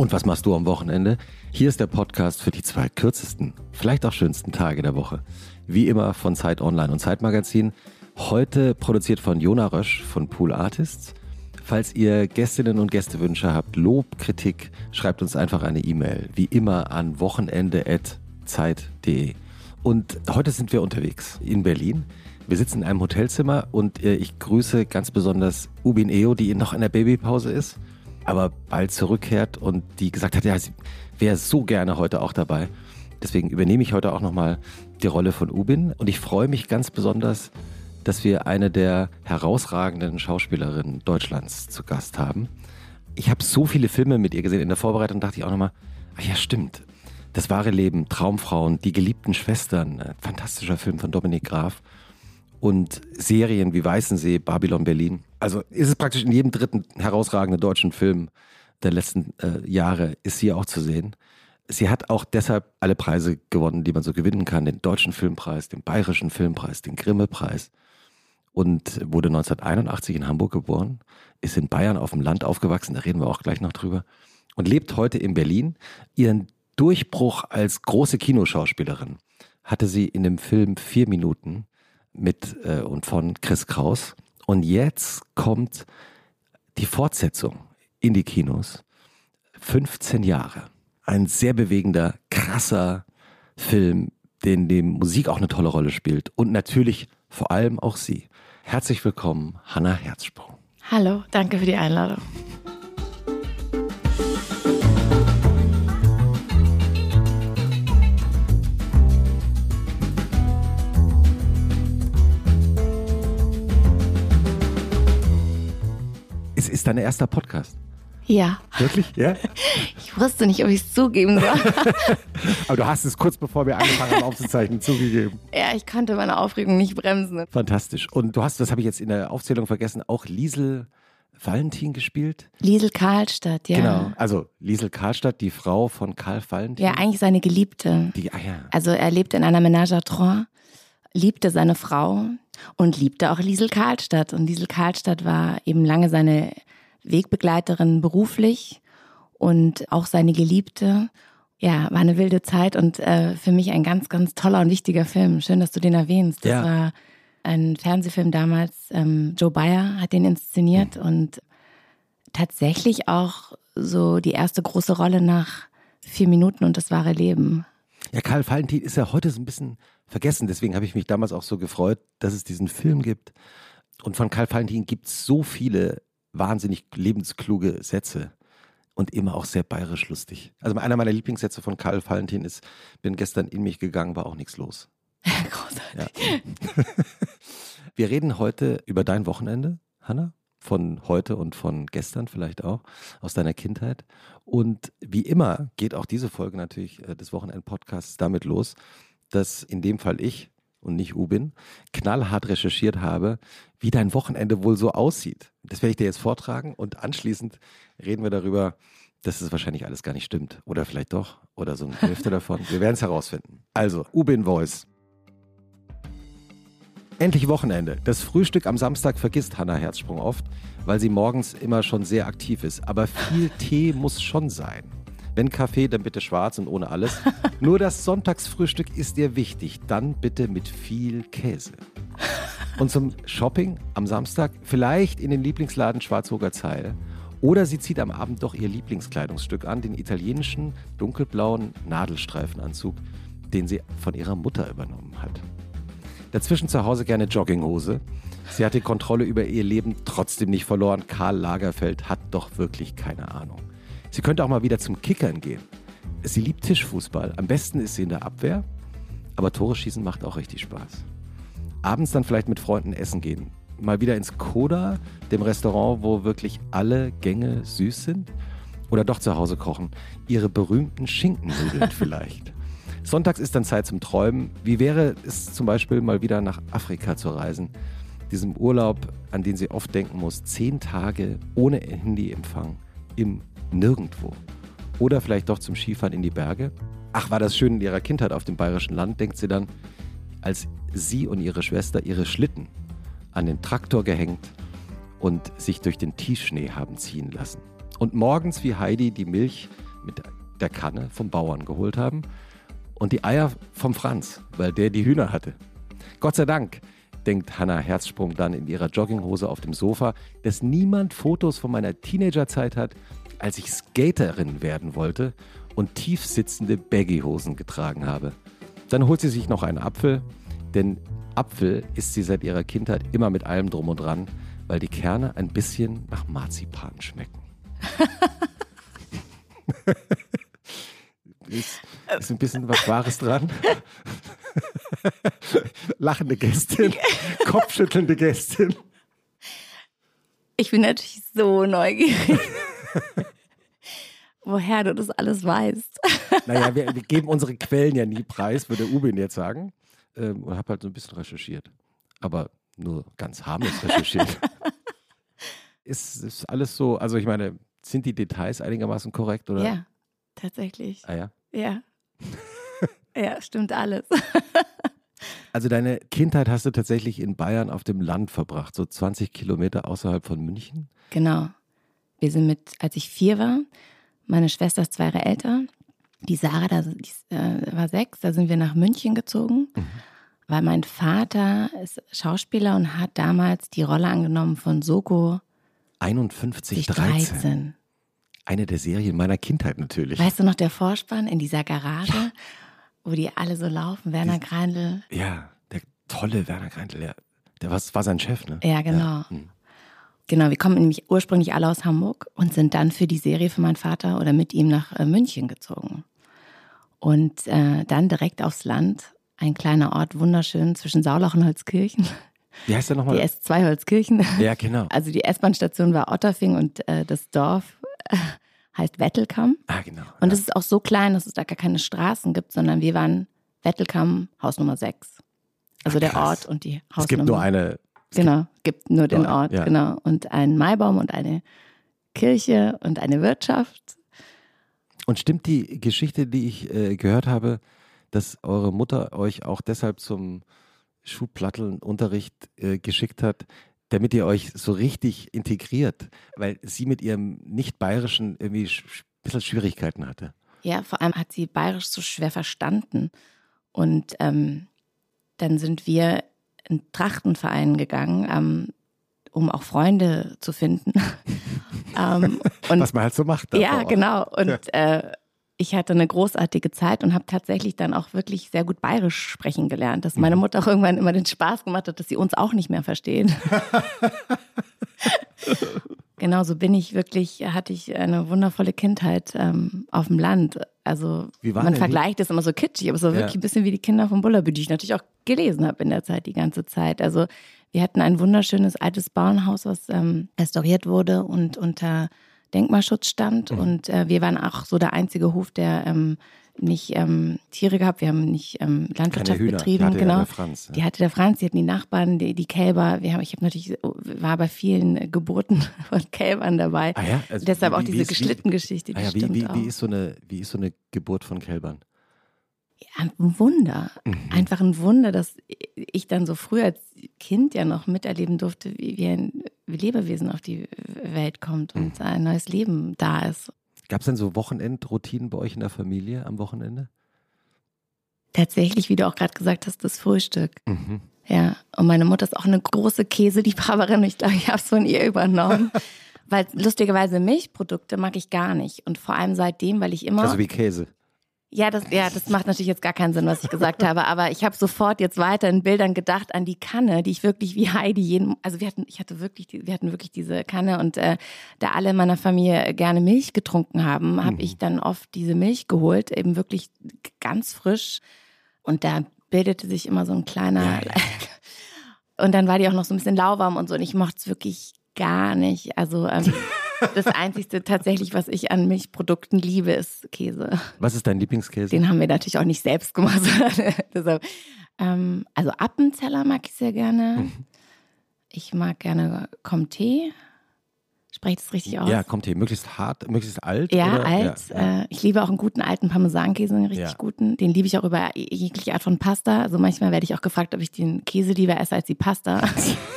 Und was machst du am Wochenende? Hier ist der Podcast für die zwei kürzesten, vielleicht auch schönsten Tage der Woche. Wie immer von Zeit Online und Zeitmagazin. Heute produziert von Jona Rösch von Pool Artists. Falls ihr Gästinnen und Gästewünsche habt, Lob, Kritik, schreibt uns einfach eine E-Mail. Wie immer an wochenende.zeit.de. Und heute sind wir unterwegs in Berlin. Wir sitzen in einem Hotelzimmer und äh, ich grüße ganz besonders Ubin Eo, die noch in der Babypause ist aber bald zurückkehrt und die gesagt hat, ja, sie wäre so gerne heute auch dabei. Deswegen übernehme ich heute auch nochmal die Rolle von Ubin und ich freue mich ganz besonders, dass wir eine der herausragenden Schauspielerinnen Deutschlands zu Gast haben. Ich habe so viele Filme mit ihr gesehen. In der Vorbereitung dachte ich auch nochmal, ach ja, stimmt. Das wahre Leben, Traumfrauen, die geliebten Schwestern, fantastischer Film von Dominik Graf und Serien wie Weißensee, Babylon Berlin. Also ist es praktisch in jedem dritten herausragenden deutschen Film der letzten äh, Jahre ist sie auch zu sehen. Sie hat auch deshalb alle Preise gewonnen, die man so gewinnen kann. Den Deutschen Filmpreis, den Bayerischen Filmpreis, den Grimme-Preis. Und wurde 1981 in Hamburg geboren, ist in Bayern auf dem Land aufgewachsen, da reden wir auch gleich noch drüber. Und lebt heute in Berlin. Ihren Durchbruch als große Kinoschauspielerin hatte sie in dem Film Vier Minuten mit äh, und von Chris Kraus. Und jetzt kommt die Fortsetzung in die Kinos. 15 Jahre. Ein sehr bewegender, krasser Film, den die Musik auch eine tolle Rolle spielt. Und natürlich vor allem auch sie. Herzlich willkommen, Hannah Herzsprung. Hallo, danke für die Einladung. Ist dein erster Podcast. Ja. Wirklich? Ja? Ich wusste nicht, ob ich es zugeben soll. Aber du hast es kurz bevor wir angefangen haben aufzuzeichnen zugegeben. Ja, ich konnte meine Aufregung nicht bremsen. Fantastisch. Und du hast, das habe ich jetzt in der Aufzählung vergessen, auch Liesel Valentin gespielt? Liesel Karlstadt, ja. Genau, also Liesel Karlstadt, die Frau von Karl Valentin. Ja, eigentlich seine Geliebte. Die, ah ja. Also er lebte in einer Ménage à trois, liebte seine Frau und liebte auch Liesel Karlstadt. Und Liesel Karlstadt war eben lange seine Wegbegleiterin beruflich und auch seine Geliebte. Ja, war eine wilde Zeit und äh, für mich ein ganz, ganz toller und wichtiger Film. Schön, dass du den erwähnst. Das ja. war ein Fernsehfilm damals. Ähm, Joe Bayer hat den inszeniert mhm. und tatsächlich auch so die erste große Rolle nach vier Minuten und das wahre Leben. Ja, Karl Valentin ist ja heute so ein bisschen vergessen. Deswegen habe ich mich damals auch so gefreut, dass es diesen Film gibt. Und von Karl Valentin gibt es so viele wahnsinnig lebenskluge Sätze und immer auch sehr bayerisch lustig. Also einer meiner Lieblingssätze von Karl Valentin ist, bin gestern in mich gegangen, war auch nichts los. Großartig. Ja. Wir reden heute über dein Wochenende, Hanna, von heute und von gestern vielleicht auch, aus deiner Kindheit. Und wie immer geht auch diese Folge natürlich äh, des Wochenend-Podcasts damit los, dass in dem Fall ich und nicht Ubin, knallhart recherchiert habe, wie dein Wochenende wohl so aussieht. Das werde ich dir jetzt vortragen und anschließend reden wir darüber, dass es wahrscheinlich alles gar nicht stimmt. Oder vielleicht doch. Oder so eine Hälfte davon. Wir werden es herausfinden. Also, Ubin Voice. Endlich Wochenende. Das Frühstück am Samstag vergisst Hannah Herzsprung oft, weil sie morgens immer schon sehr aktiv ist. Aber viel Tee muss schon sein. Wenn Kaffee, dann bitte schwarz und ohne alles. Nur das Sonntagsfrühstück ist dir wichtig. Dann bitte mit viel Käse. Und zum Shopping am Samstag vielleicht in den Lieblingsladen Schwarzhoger Zeil. Oder sie zieht am Abend doch ihr Lieblingskleidungsstück an, den italienischen dunkelblauen Nadelstreifenanzug, den sie von ihrer Mutter übernommen hat. Dazwischen zu Hause gerne Jogginghose. Sie hat die Kontrolle über ihr Leben trotzdem nicht verloren. Karl Lagerfeld hat doch wirklich keine Ahnung. Sie könnte auch mal wieder zum Kickern gehen. Sie liebt Tischfußball. Am besten ist sie in der Abwehr, aber Tore schießen macht auch richtig Spaß. Abends dann vielleicht mit Freunden essen gehen. Mal wieder ins Koda, dem Restaurant, wo wirklich alle Gänge süß sind. Oder doch zu Hause kochen. Ihre berühmten Schinkennudeln vielleicht. Sonntags ist dann Zeit zum Träumen. Wie wäre es zum Beispiel mal wieder nach Afrika zu reisen? Diesem Urlaub, an den sie oft denken muss. Zehn Tage ohne Handyempfang im nirgendwo. Oder vielleicht doch zum Skifahren in die Berge. Ach, war das schön in ihrer Kindheit auf dem bayerischen Land, denkt sie dann, als sie und ihre Schwester ihre Schlitten an den Traktor gehängt und sich durch den Tiefschnee haben ziehen lassen. Und morgens wie Heidi die Milch mit der Kanne vom Bauern geholt haben und die Eier vom Franz, weil der die Hühner hatte. Gott sei Dank, denkt Hannah Herzsprung dann in ihrer Jogginghose auf dem Sofa, dass niemand Fotos von meiner Teenagerzeit hat, als ich Skaterin werden wollte und tief sitzende Baggyhosen getragen habe. Dann holt sie sich noch einen Apfel, denn Apfel isst sie seit ihrer Kindheit immer mit allem drum und dran, weil die Kerne ein bisschen nach Marzipan schmecken. ist, ist ein bisschen was Wahres dran. Lachende Gästin, kopfschüttelnde Gästin. Ich bin natürlich so neugierig. Woher du das alles weißt. Naja, wir, wir, geben unsere Quellen ja nie preis, würde Ubin jetzt sagen. Ähm, und habe halt so ein bisschen recherchiert. Aber nur ganz harmlos recherchiert. ist, ist alles so, also ich meine, sind die Details einigermaßen korrekt, oder? Ja, tatsächlich. Ah ja? Ja. ja, stimmt alles. also deine Kindheit hast du tatsächlich in Bayern auf dem Land verbracht, so 20 Kilometer außerhalb von München? Genau. Wir sind mit, als ich vier war, meine Schwester ist zwei Jahre älter, die Sarah, da, die, äh, war sechs, da sind wir nach München gezogen, mhm. weil mein Vater ist Schauspieler und hat damals die Rolle angenommen von Soko 51, 13. 13. Eine der Serien meiner Kindheit natürlich. Weißt du noch, der Vorspann in dieser Garage, ja. wo die alle so laufen, Werner Greindl. Ja, der tolle Werner Greindl, der, der war, war sein Chef, ne? Ja, genau. Ja. Hm. Genau, wir kommen nämlich ursprünglich alle aus Hamburg und sind dann für die Serie für meinen Vater oder mit ihm nach äh, München gezogen. Und äh, dann direkt aufs Land, ein kleiner Ort, wunderschön zwischen Saulach und Holzkirchen. Wie heißt der nochmal? Die S2 Holzkirchen. Ja, genau. Also die S-Bahn-Station war Otterfing und äh, das Dorf äh, heißt Wettelkamm. Ah, genau. Und es ja. ist auch so klein, dass es da gar keine Straßen gibt, sondern wir waren Wettelkamm, Haus Nummer 6. Also Ach, der Ort und die Hausnummer. Es gibt nur eine. Genau, gibt nur den Ort, ja. genau. Und einen Maibaum und eine Kirche und eine Wirtschaft. Und stimmt die Geschichte, die ich äh, gehört habe, dass eure Mutter euch auch deshalb zum Schulplattelunterricht äh, geschickt hat, damit ihr euch so richtig integriert, weil sie mit ihrem nicht-bayerischen irgendwie ein bisschen Schwierigkeiten hatte. Ja, vor allem hat sie bayerisch so schwer verstanden. Und ähm, dann sind wir in Trachtenverein gegangen, ähm, um auch Freunde zu finden. ähm, und, Was man halt so macht. Ja, genau. Und ja. Äh, ich hatte eine großartige Zeit und habe tatsächlich dann auch wirklich sehr gut bayerisch sprechen gelernt, dass meine mhm. Mutter auch irgendwann immer den Spaß gemacht hat, dass sie uns auch nicht mehr verstehen. genau, so bin ich wirklich, hatte ich eine wundervolle Kindheit ähm, auf dem Land. Also man vergleicht es immer so kitschig, aber so wirklich ja. ein bisschen wie die Kinder von Bullerbü, die ich natürlich auch gelesen habe in der Zeit die ganze Zeit. Also wir hatten ein wunderschönes altes Bauernhaus, was ähm, restauriert wurde und unter Denkmalschutz stand. Mhm. Und äh, wir waren auch so der einzige Hof, der ähm, nicht ähm, Tiere gehabt. Wir haben nicht ähm, Landwirtschaft betrieben. Die hatte genau. Der Franz, ja. Die hatte der Franz, die hatten die Nachbarn, die, die Kälber. Wir haben, ich habe natürlich war bei vielen Geburten von Kälbern dabei. Ah ja? also Deshalb wie, auch diese Geschlittengeschichte. Ah ja, wie, wie, wie, ist so eine, wie ist so eine Geburt von Kälbern? Ein Wunder. Mhm. Einfach ein Wunder, dass ich dann so früh als Kind ja noch miterleben durfte, wie ein Lebewesen auf die Welt kommt und mhm. ein neues Leben da ist. Gab es denn so Wochenendroutinen bei euch in der Familie am Wochenende? Tatsächlich, wie du auch gerade gesagt hast, das Frühstück. Mhm. Ja, und meine Mutter ist auch eine große Käseliebhaberin. Ich glaube, ich habe es von ihr übernommen. weil lustigerweise Milchprodukte mag ich gar nicht. Und vor allem seitdem, weil ich immer. Also wie Käse. Ja, das, ja, das macht natürlich jetzt gar keinen Sinn, was ich gesagt habe, aber ich habe sofort jetzt weiter in Bildern gedacht an die Kanne, die ich wirklich wie Heidi jeden, also wir hatten, ich hatte wirklich, wir hatten wirklich diese Kanne und äh, da alle in meiner Familie gerne Milch getrunken haben, habe mhm. ich dann oft diese Milch geholt, eben wirklich ganz frisch und da bildete sich immer so ein kleiner ja, ja. und dann war die auch noch so ein bisschen lauwarm und so und ich mochte es wirklich gar nicht, also ähm, Das Einzige tatsächlich, was ich an Milchprodukten liebe, ist Käse. Was ist dein Lieblingskäse? Den haben wir natürlich auch nicht selbst gemacht. Deshalb, ähm, also Appenzeller mag ich sehr gerne. Mhm. Ich mag gerne Comté. Sprecht es richtig aus? Ja, Comté. Möglichst hart, möglichst alt? Ja, oder? alt. Ja, Äh, ich liebe auch einen guten alten Parmesankäse, einen richtig ja. guten. Den liebe ich auch über jegliche Art von Pasta. Also manchmal werde ich auch gefragt, ob ich den Käse lieber esse als die Pasta.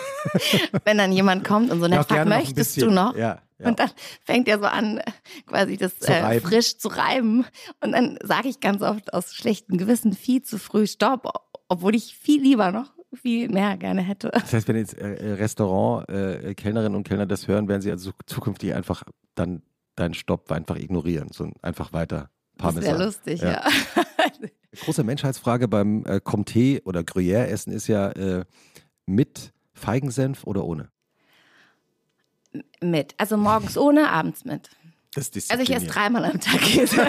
Wenn dann jemand kommt und so nett fragt, möchtest du noch? Ja, ja. Und dann fängt er so an, quasi das Zu äh, frisch zu reiben. Und dann sage ich ganz oft aus schlechtem Gewissen viel zu früh Stopp, obwohl ich viel lieber noch viel mehr gerne hätte. Das heißt, wenn jetzt äh, Restaurant, äh, Kellnerinnen und Kellner das hören, werden sie also zukünftig einfach dann deinen Stopp einfach ignorieren, so einfach weiter Das Parmesan. wäre lustig, Ja. ja. Große Menschheitsfrage beim äh, Comté oder Gruyère-Essen ist ja äh, mit Feigensenf oder ohne? Mit. Also morgens ohne, abends mit. Also ich esse dreimal am Tag Käse.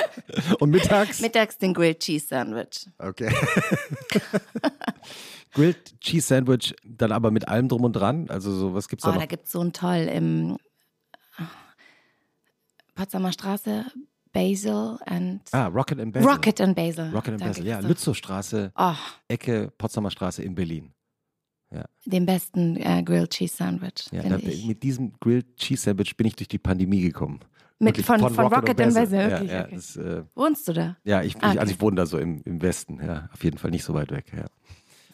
Und mittags? Mittags den Grilled Cheese Sandwich. Okay. Grilled Cheese Sandwich, dann aber mit allem drum und dran. Also so, was gibt's Oh, da da noch? gibt es so ein toll im Potsdamer Straße, Basil and Ah, Rocket and Basil. Rocket and Basil. Rocket and Da Basil, ja. Lützowstraße, Oh, Ecke Potsdamer Straße in Berlin. Den besten äh, Grilled Cheese Sandwich, Ja, da, mit diesem Grilled Cheese Sandwich bin ich durch die Pandemie gekommen. Mit, Wirklich, von, von, Rocket, Basil, Ja, wirklich. ja, okay. das, äh, Wohnst du da? ja ich, Ah, ich, also okay. ich wohne da so im, im Westen, ja, auf jeden Fall nicht so weit weg. Ja,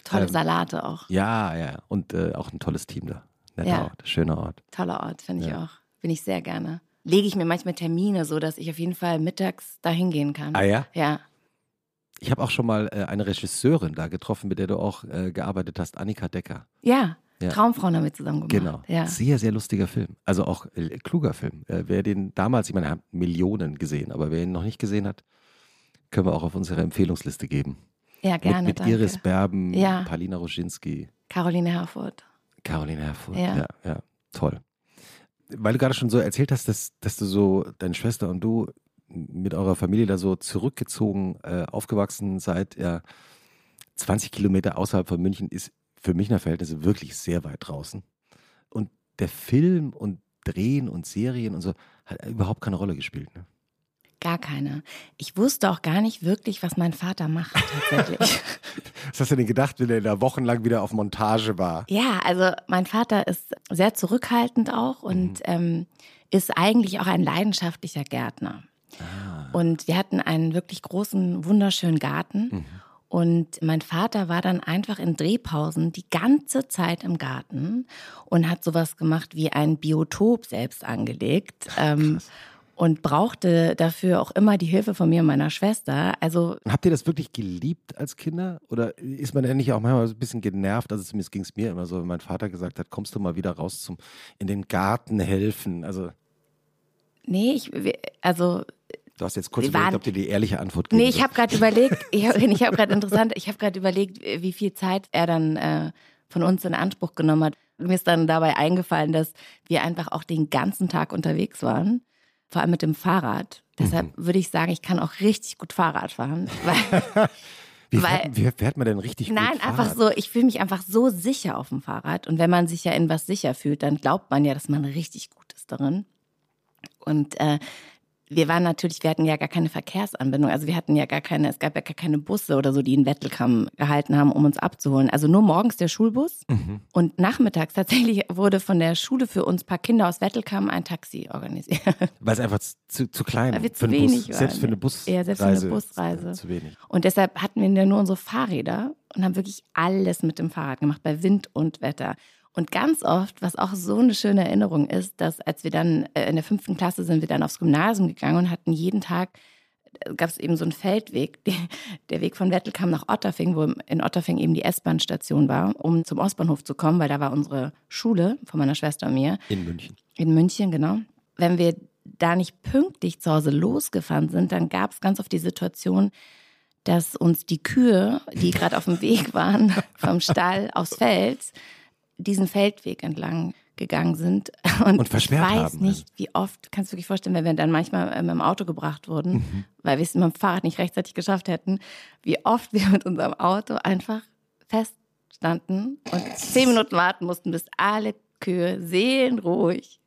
Tolle Ähm, Salate auch. ja, ja. und äh, auch ein tolles Team da. Netter Ja. Ort, schöner Ort. Toller Ort, finde ich Ja. auch. Bin ich sehr gerne. Lege ich mir manchmal Termine, so dass ich auf jeden Fall mittags da hingehen kann. Ah ja? Ja. Ich habe auch schon mal äh, eine Regisseurin da getroffen, mit der du auch äh, gearbeitet hast, Annika Decker. Ja. Ja. Traumfrauen haben wir zusammen gemacht. Genau. Ja. Sehr, sehr lustiger Film. Also auch äh, kluger Film. Äh, wer den damals, ich meine, er hat Millionen gesehen, aber wer ihn noch nicht gesehen hat, können wir auch auf unsere Empfehlungsliste geben. ja, gerne. mit mit. Iris Berben, Ja. Palina Roschinski, Caroline Herfurth. Caroline Herfurth. Ja. Ja. ja, toll. Weil du gerade schon so erzählt hast, dass, dass du so, deine Schwester und du mit eurer Familie da so zurückgezogen äh, aufgewachsen seid, ja, 20 Kilometer außerhalb von München ist für Münchner Verhältnisse wirklich sehr weit draußen. Und der Film und Drehen und Serien und so hat überhaupt keine Rolle gespielt. Ne? Gar keine. Ich wusste auch gar nicht wirklich, was mein Vater macht tatsächlich. Was hast du denn gedacht, wenn er da wochenlang wieder auf Montage war? ja, also mein Vater ist sehr zurückhaltend auch und ähm, ist eigentlich auch ein leidenschaftlicher Gärtner. Und wir hatten einen wirklich großen, wunderschönen Garten. Und mein Vater war dann einfach in Drehpausen die ganze Zeit im Garten und hat sowas gemacht wie ein Biotop selbst angelegt. Ähm, und brauchte dafür auch immer die Hilfe von mir und meiner Schwester. Also Habt ihr das wirklich geliebt als Kinder? Oder ist man endlich auch manchmal so ein bisschen genervt? Also zumindest ging es mir immer so, wenn mein Vater gesagt hat, kommst du mal wieder raus zum in den Garten helfen. Also nee, ich, also du hast jetzt kurz überlegt, waren- ob dir die ehrliche Antwort geben Nee, ich habe gerade überlegt, ich habe hab gerade interessant, ich habe gerade überlegt, wie viel Zeit er dann äh, von uns in Anspruch genommen hat. Mir ist dann dabei eingefallen, dass wir einfach auch den ganzen Tag unterwegs waren, vor allem mit dem Fahrrad. Deshalb würde ich sagen, ich kann auch richtig gut Fahrrad fahren. Weil, Wie, fährt, wie fährt man denn richtig nein, gut einfach Fahrrad? so, ich fühle mich einfach so sicher auf dem Fahrrad. Und wenn man sich ja in was sicher fühlt, dann glaubt man ja, dass man richtig gut ist darin. Und äh, wir waren natürlich, wir hatten ja gar keine Verkehrsanbindung. Also wir hatten ja gar keine, es gab ja gar keine Busse oder so, die in Wettelkamm gehalten haben, um uns abzuholen. Also nur morgens der Schulbus Mhm. und nachmittags tatsächlich wurde von der Schule für uns paar Kinder aus Wettelkamm ein Taxi organisiert. Weil es einfach zu, zu klein Weil wir zu wenig Bus. Selbst für eine Busreise. Ja, selbst für eine äh, Busreise. Zu wenig. Und deshalb hatten wir ja nur unsere Fahrräder und haben wirklich alles mit dem Fahrrad gemacht, bei Wind und Wetter. Und ganz oft, was auch so eine schöne Erinnerung ist, dass als wir dann äh, in der fünften Klasse sind wir dann aufs Gymnasium gegangen und hatten jeden Tag, gab es eben so einen Feldweg, der, der Weg von Wettelkamm nach Otterfing, wo in Otterfing eben die S-Bahn-Station war, um zum Ostbahnhof zu kommen, weil da war unsere Schule von meiner Schwester und mir. In München. In München, genau. Wenn wir da nicht pünktlich zu Hause losgefahren sind, dann gab es ganz oft die Situation, dass uns die Kühe, die gerade auf dem Weg waren, vom Stall aufs Feld, diesen Feldweg entlang gegangen sind. Und, Und versperrt ich weiß haben, also. nicht, wie oft, kannst du dir vorstellen, wenn wir dann manchmal äh, mit dem Auto gebracht wurden, Mhm. weil wir es mit dem Fahrrad nicht rechtzeitig geschafft hätten, wie oft wir mit unserem Auto einfach feststanden und zehn Minuten warten mussten, bis alle Kühe seelenruhig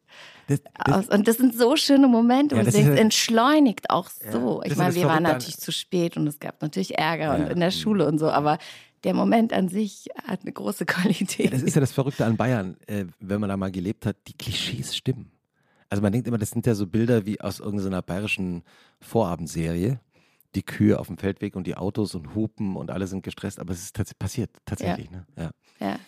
Das, das, aus. Und das sind so schöne Momente. Ja, und ja- entschleunigt auch so. ist ich ja meine, wir waren natürlich zu spät und es gab natürlich Ärger und Ja. in der Schule und so, aber der Moment an sich hat eine große Qualität. das ist ja das Verrückte an Bayern, äh, wenn man da mal gelebt hat, die Klischees stimmen. Also man denkt immer, das sind ja so Bilder wie aus irgendeiner bayerischen Vorabendserie. Die Kühe auf dem Feldweg und die Autos und Hupen und alle sind gestresst, aber es ist tats passiert tatsächlich. Ne? Ja. ja.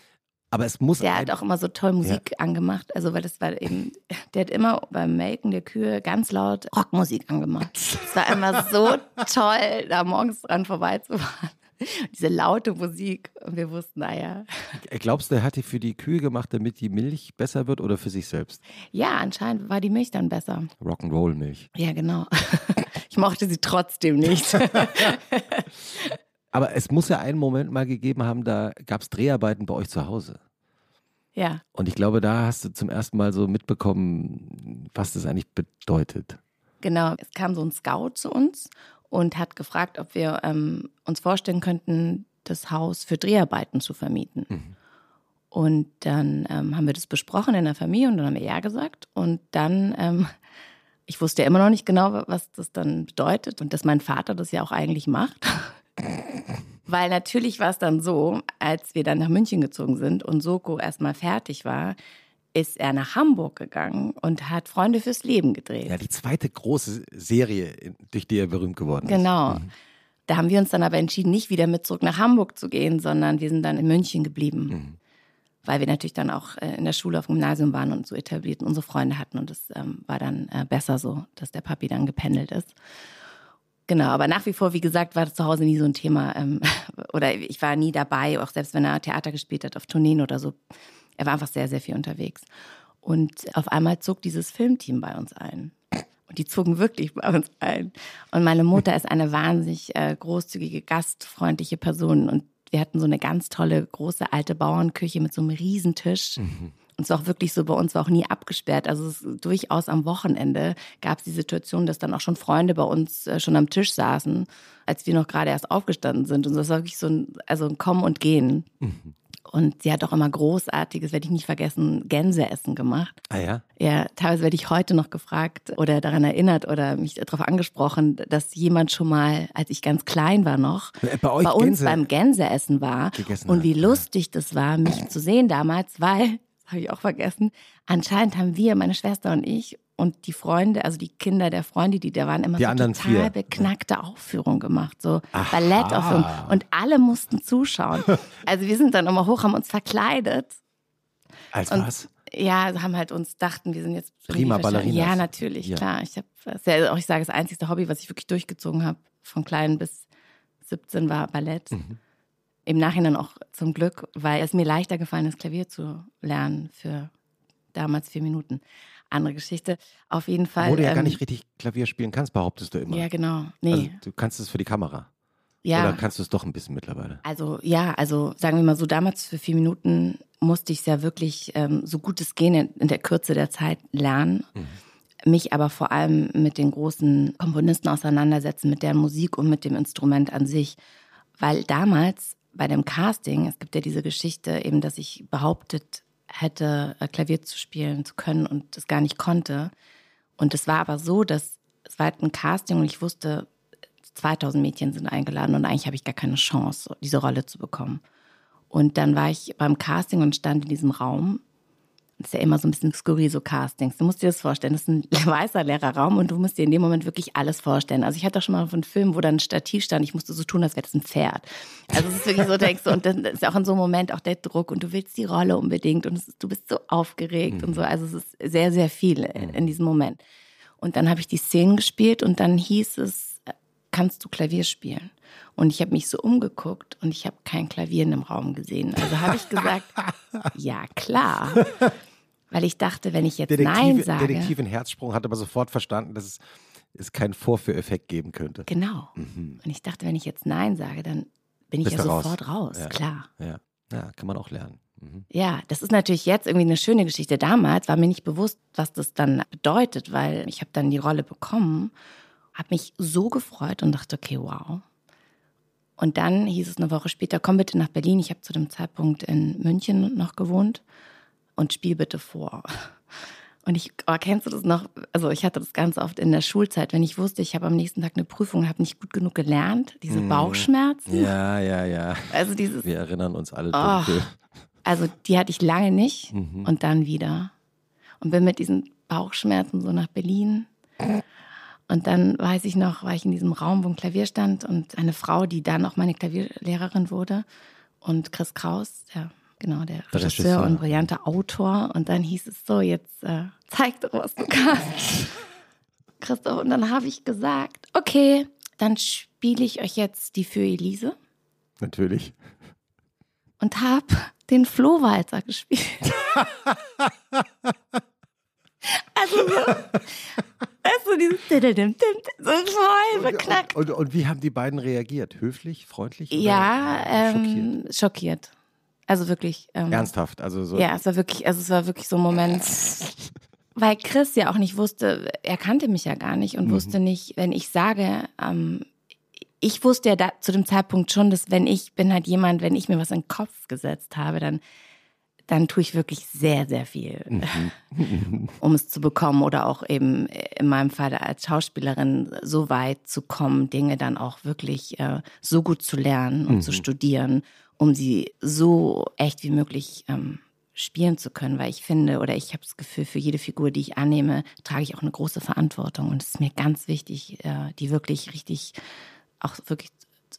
Aber es muss. Der hat auch immer so toll Musik ja. angemacht. Also, weil das war eben, der hat immer beim Melken der Kühe ganz laut Rockmusik angemacht. Es war immer so toll, da morgens dran vorbeizufahren. Diese laute Musik. Und wir wussten, naja. Glaubst du, er hat die für die Kühe gemacht, damit die Milch besser wird oder für sich selbst? Ja, anscheinend war die Milch dann besser. Rock'n'Roll-Milch. Ja, genau. Ich mochte sie trotzdem nicht. Aber es muss ja einen Moment mal gegeben haben, da gab es Dreharbeiten bei euch zu Hause. Ja. Und ich glaube, da hast du zum ersten Mal so mitbekommen, was das eigentlich bedeutet. Genau, es kam so ein Scout zu uns und hat gefragt, ob wir ähm, uns vorstellen könnten, das Haus für Dreharbeiten zu vermieten. Mhm. Und dann ähm, haben wir das besprochen in der Familie und dann haben wir ja gesagt. Und dann, ähm, ich wusste ja immer noch nicht genau, was das dann bedeutet und dass mein Vater das ja auch eigentlich macht. Weil natürlich war es dann so, als wir dann nach München gezogen sind und Soko erstmal fertig war, ist er nach Hamburg gegangen und hat Freunde fürs Leben gedreht. Ja, die zweite große Serie, durch die er berühmt geworden ist. Genau. Mhm. Da haben wir uns dann aber entschieden, nicht wieder mit zurück nach Hamburg zu gehen, sondern wir sind dann in München geblieben. Mhm. Weil wir natürlich dann auch äh, in der Schule auf dem Gymnasium waren und so etabliert unsere Freunde hatten. Und es ähm, war dann äh, besser so, dass der Papi dann gependelt ist. Genau, aber nach wie vor, wie gesagt, war das zu Hause nie so ein Thema. Ähm, oder ich war nie dabei, auch selbst wenn er Theater gespielt hat, auf Tourneen oder so. Er war einfach sehr, sehr viel unterwegs. Und auf einmal zog dieses Filmteam bei uns ein. Und die zogen wirklich bei uns ein. Und meine Mutter ist eine wahnsinnig äh, großzügige, gastfreundliche Person. Und wir hatten so eine ganz tolle, große alte Bauernküche mit so einem Riesentisch. Mhm. Und es war auch wirklich so, bei uns war auch nie abgesperrt. Also es durchaus am Wochenende gab es die Situation, dass dann auch schon Freunde bei uns äh, schon am Tisch saßen, als wir noch gerade erst aufgestanden sind. Und das war wirklich so ein, also ein Kommen und Gehen. Mhm. Und sie hat auch immer großartiges, werde ich nicht vergessen, Gänseessen gemacht. Ah ja? Ja, teilweise werde ich heute noch gefragt oder daran erinnert oder mich darauf angesprochen, dass jemand schon mal, als ich ganz klein war noch, bei, bei uns Gänse beim Gänseessen war. Und wie lustig das war, mich zu sehen damals, weil, das habe ich auch vergessen, anscheinend haben wir, meine Schwester und ich, und die Freunde, also die Kinder der Freunde, die da waren, immer die so total vier. beknackte Aufführungen gemacht, so. Ballettaufführungen. Und alle mussten zuschauen. Also wir sind dann immer hoch, haben uns verkleidet. Als und, was? Ja, also haben halt uns dachten, wir sind jetzt prima Ballerinas. Ja, natürlich, ja. klar. Ich habe ja auch ich sage das einzige Hobby, was ich wirklich durchgezogen habe, von klein bis 17 war Ballett. Mhm. Im Nachhinein auch zum Glück, weil es mir leichter gefallen ist, Klavier zu lernen für damals vier Minuten andere Geschichte. Auf jeden Fall. Wo du ja ähm, gar nicht richtig Klavier spielen kannst, behauptest du immer. Ja, genau. Nee. Also, du kannst es für die Kamera. Ja. Oder kannst du es doch ein bisschen mittlerweile? Also ja, also sagen wir mal so, damals für vier Minuten musste ich es ja wirklich ähm, so gut es geht in, der Kürze der Zeit lernen. Mhm. Mich aber vor allem mit den großen Komponisten auseinandersetzen, mit deren Musik und mit dem Instrument an sich. Weil damals bei dem Casting, es gibt ja diese Geschichte eben, dass ich behauptet hätte, äh, Klavier zu spielen zu können und das gar nicht konnte. Und es war aber so, dass es war halt ein Casting und ich wusste, 2000 Mädchen sind eingeladen und eigentlich habe ich gar keine Chance, diese Rolle zu bekommen. Und dann war ich beim Casting und stand in diesem Raum das ist ja immer so ein bisschen skurril, so Castings. Du musst dir das vorstellen. Das ist ein weißer leerer Raum und du musst dir in dem Moment wirklich alles vorstellen. Also ich hatte auch schon mal einen Film, wo dann ein Stativ stand. Ich musste so tun, als wäre das ein Pferd. Also es ist wirklich so, denkst du, und dann ist auch in so einem Moment auch der Druck und du willst die Rolle unbedingt und ist, du bist so aufgeregt mhm. und so. Mhm. Also es ist sehr, sehr viel in, in diesem Moment. Und dann habe ich die Szenen gespielt und dann hieß es, kannst du Klavier spielen? Und ich habe mich so umgeguckt und ich habe kein Klavier in dem Raum gesehen. Also habe ich gesagt, ja klar. Weil ich dachte, wenn ich jetzt Detektive, Nein sage. Detektivin Herzsprung hat aber sofort verstanden, dass es, es keinen Vorführeffekt geben könnte. Genau. Mhm. Und ich dachte, wenn ich jetzt Nein sage, dann bin ich Bist ja sofort raus, raus. Ja. klar. Ja. ja, kann man auch lernen. Mhm. Ja, das ist natürlich jetzt irgendwie eine schöne Geschichte. Damals war mir nicht bewusst, was das dann bedeutet, weil ich habe dann die Rolle bekommen, habe mich so gefreut und dachte, okay, wow. Und dann hieß es eine Woche später, komm bitte nach Berlin. Ich habe zu dem Zeitpunkt in München noch gewohnt und spiel bitte vor. Und ich, oh, kennst du das noch? Also ich hatte das ganz oft in der Schulzeit, wenn ich wusste, ich habe am nächsten Tag eine Prüfung und habe nicht gut genug gelernt, diese mhm. Bauchschmerzen. Ja, ja, ja. Also dieses. Wir erinnern uns alle dunkel. Oh, also die hatte ich lange nicht mhm. und dann wieder. Und bin mit diesen Bauchschmerzen so nach Berlin. Und dann weiß ich noch, war ich in diesem Raum, wo ein Klavier stand und eine Frau, die dann auch meine Klavierlehrerin wurde und Chris Kraus, der genau, der, Regisseur, Regisseur, und brillanter Autor. Und dann hieß es so, jetzt äh, zeig doch, was du kannst. Christoph, und dann habe ich gesagt, okay, dann spiele ich euch jetzt die für Elise. Natürlich. Und habe den Flohwalzer gespielt. also so, also dieses so voll beknackt. Und, und, und, wie haben die beiden reagiert? Höflich, freundlich? Ja, ähm, schockiert? schockiert. Also wirklich. Ähm, Ernsthaft, also so. Ja, es war wirklich, also es war wirklich so ein Moment, weil Chris ja auch nicht wusste, er kannte mich ja gar nicht und mhm. wusste nicht, wenn ich sage, ähm, ich wusste ja da, zu dem Zeitpunkt schon, dass wenn ich bin halt jemand, wenn ich mir was in den Kopf gesetzt habe, dann dann tue ich wirklich sehr, sehr viel, mhm. um es zu bekommen oder auch eben in meinem Fall als Schauspielerin so weit zu kommen, Dinge dann auch wirklich äh, so gut zu lernen und mhm. zu studieren, um sie so echt wie möglich ähm, spielen zu können, weil ich finde oder ich habe das Gefühl, für jede Figur, die ich annehme, trage ich auch eine große Verantwortung und es ist mir ganz wichtig, äh, die wirklich richtig auch wirklich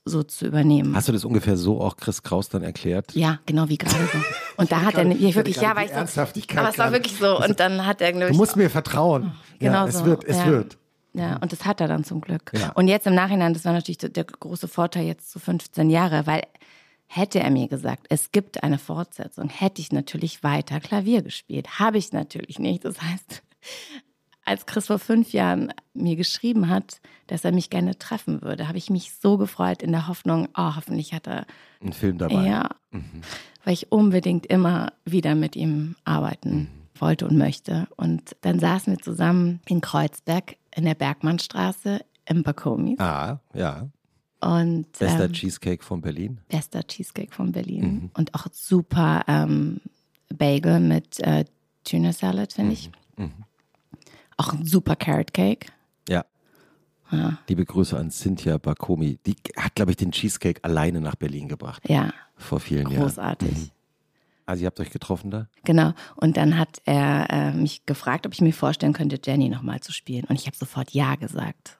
so zu übernehmen. Hast du das ungefähr so auch Chris Kraus dann erklärt? Ja, genau wie gerade so. Und da hat er nämlich wirklich, ja, weil ich so, aber es war wirklich so. Und dann hat er, Du musst mir vertrauen. Genau ja, es so. wird, es ja. wird. Ja, und das hat er dann zum Glück. Ja. Und jetzt im Nachhinein, das war natürlich der große Vorteil jetzt zu 15 Jahre, weil hätte er mir gesagt, es gibt eine Fortsetzung, hätte ich natürlich weiter Klavier gespielt. Habe ich natürlich nicht. Das heißt, als Chris vor fünf Jahren mir geschrieben hat, dass er mich gerne treffen würde, habe ich mich so gefreut in der Hoffnung, oh, hoffentlich hat er einen Film dabei. Ja, mhm. weil ich unbedingt immer wieder mit ihm arbeiten mhm. wollte und möchte. Und dann saßen wir zusammen in Kreuzberg in der Bergmannstraße im Bakomis. Ah, ja. Und, bester ähm, Cheesecake von Berlin. Bester Cheesecake von Berlin. Mhm. Und auch super ähm, Bagel mit äh, Tuna Salad, finde ich. Mhm. Auch ein super Carrot Cake. Ja. ja. Liebe Grüße an Cynthia Bakomi. Die hat, glaube ich, den Cheesecake alleine nach Berlin gebracht. Ja. Vor vielen Großartig. Jahren. Großartig. Mhm. Also ihr habt euch getroffen da? Genau. Und dann hat er äh, mich gefragt, ob ich mir vorstellen könnte, Jenny nochmal zu spielen. Und ich habe sofort Ja gesagt.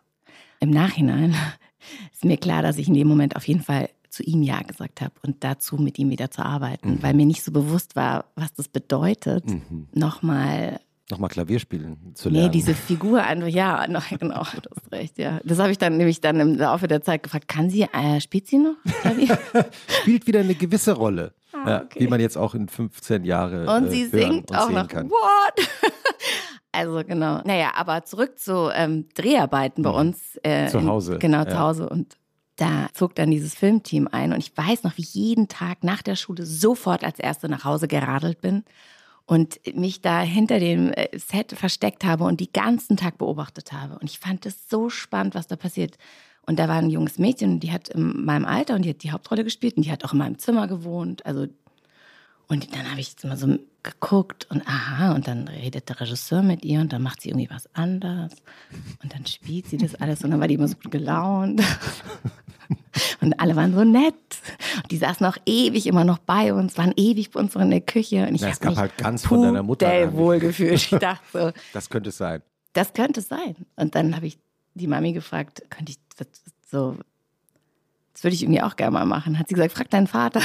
Im Nachhinein ist mir klar, dass ich in dem Moment auf jeden Fall zu ihm Ja gesagt habe und dazu mit ihm wieder zu arbeiten, mhm. weil mir nicht so bewusst war, was das bedeutet, mhm. nochmal Nochmal Klavier spielen zu lernen. Nee, diese Figur einfach, ja, no, genau, du hast recht, ja. Das habe ich dann nämlich dann im Laufe der Zeit gefragt, kann sie, äh, spielt sie noch Klavier? Spielt wieder eine gewisse Rolle, ah, ja, wie man jetzt auch in 15 Jahren Und äh, sie singt und auch noch, kann. what? also genau, naja, aber zurück zu ähm, Dreharbeiten bei mhm. uns. Äh, zu Hause. In, genau, ja. zu Hause und da zog dann dieses Filmteam ein und ich weiß noch, wie ich jeden Tag nach der Schule sofort als Erste nach Hause geradelt bin und mich da hinter dem äh, Set versteckt habe und die ganzen Tag beobachtet habe. Und ich fand es so spannend, was da passiert. Und da war ein junges Mädchen, die hat in meinem Alter und die hat die Hauptrolle gespielt und die hat auch in meinem Zimmer gewohnt. Also und dann habe ich immer so geguckt und aha, und dann redet der Regisseur mit ihr und dann macht sie irgendwie was anderes. Und dann spielt sie das alles und dann war die immer so gut gelaunt. Und alle waren so nett. Und die saßen auch ewig immer noch bei uns, waren ewig bei uns in der Küche. Und ich ja, es gab halt ganz von deiner Mutter. wohl gefühlt. Ich dachte so. Das könnte es sein. Das könnte es sein. Und dann habe ich die Mami gefragt, könnte ich das so, das würde ich irgendwie auch gerne mal machen. Hat sie gesagt, frag deinen Vater.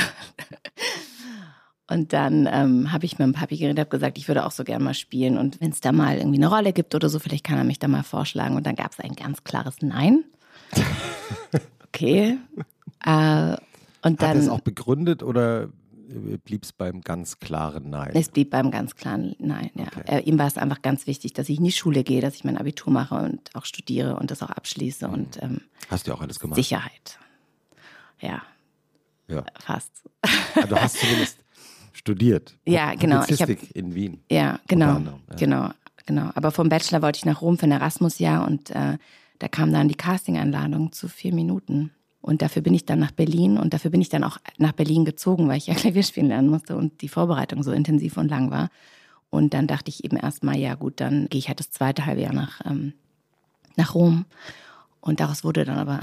Und dann ähm, habe ich mit dem Papi geredet, habe gesagt, ich würde auch so gerne mal spielen. Und wenn es da mal irgendwie eine Rolle gibt oder so, vielleicht kann er mich da mal vorschlagen. Und dann gab es ein ganz klares Nein. Okay. Äh, und dann, Hat es auch begründet oder blieb es beim ganz klaren Nein? Es blieb beim ganz klaren Nein, ja. Okay. Äh, ihm war es einfach ganz wichtig, dass ich in die Schule gehe, dass ich mein Abitur mache und auch studiere und das auch abschließe. Mhm. Und, ähm, Hast du auch alles gemacht? Sicherheit. Ja. Ja. Fast. Ja, du hast zumindest studiert. Ja, genau. Publizistik ich hab, in Wien. Ja, genau. Ja. Genau, genau. Aber vom Bachelor wollte ich nach Rom für ein Erasmus-Jahr und äh, da kam dann die Casting-Einladung zu vier Minuten. Und dafür bin ich dann nach Berlin und dafür bin ich dann auch nach Berlin gezogen, weil ich ja Klavier spielen lernen musste und die Vorbereitung so intensiv und lang war. Und dann dachte ich eben erstmal, ja gut, dann gehe ich halt das zweite halbe Jahr nach, ähm, nach Rom. Und daraus wurde dann aber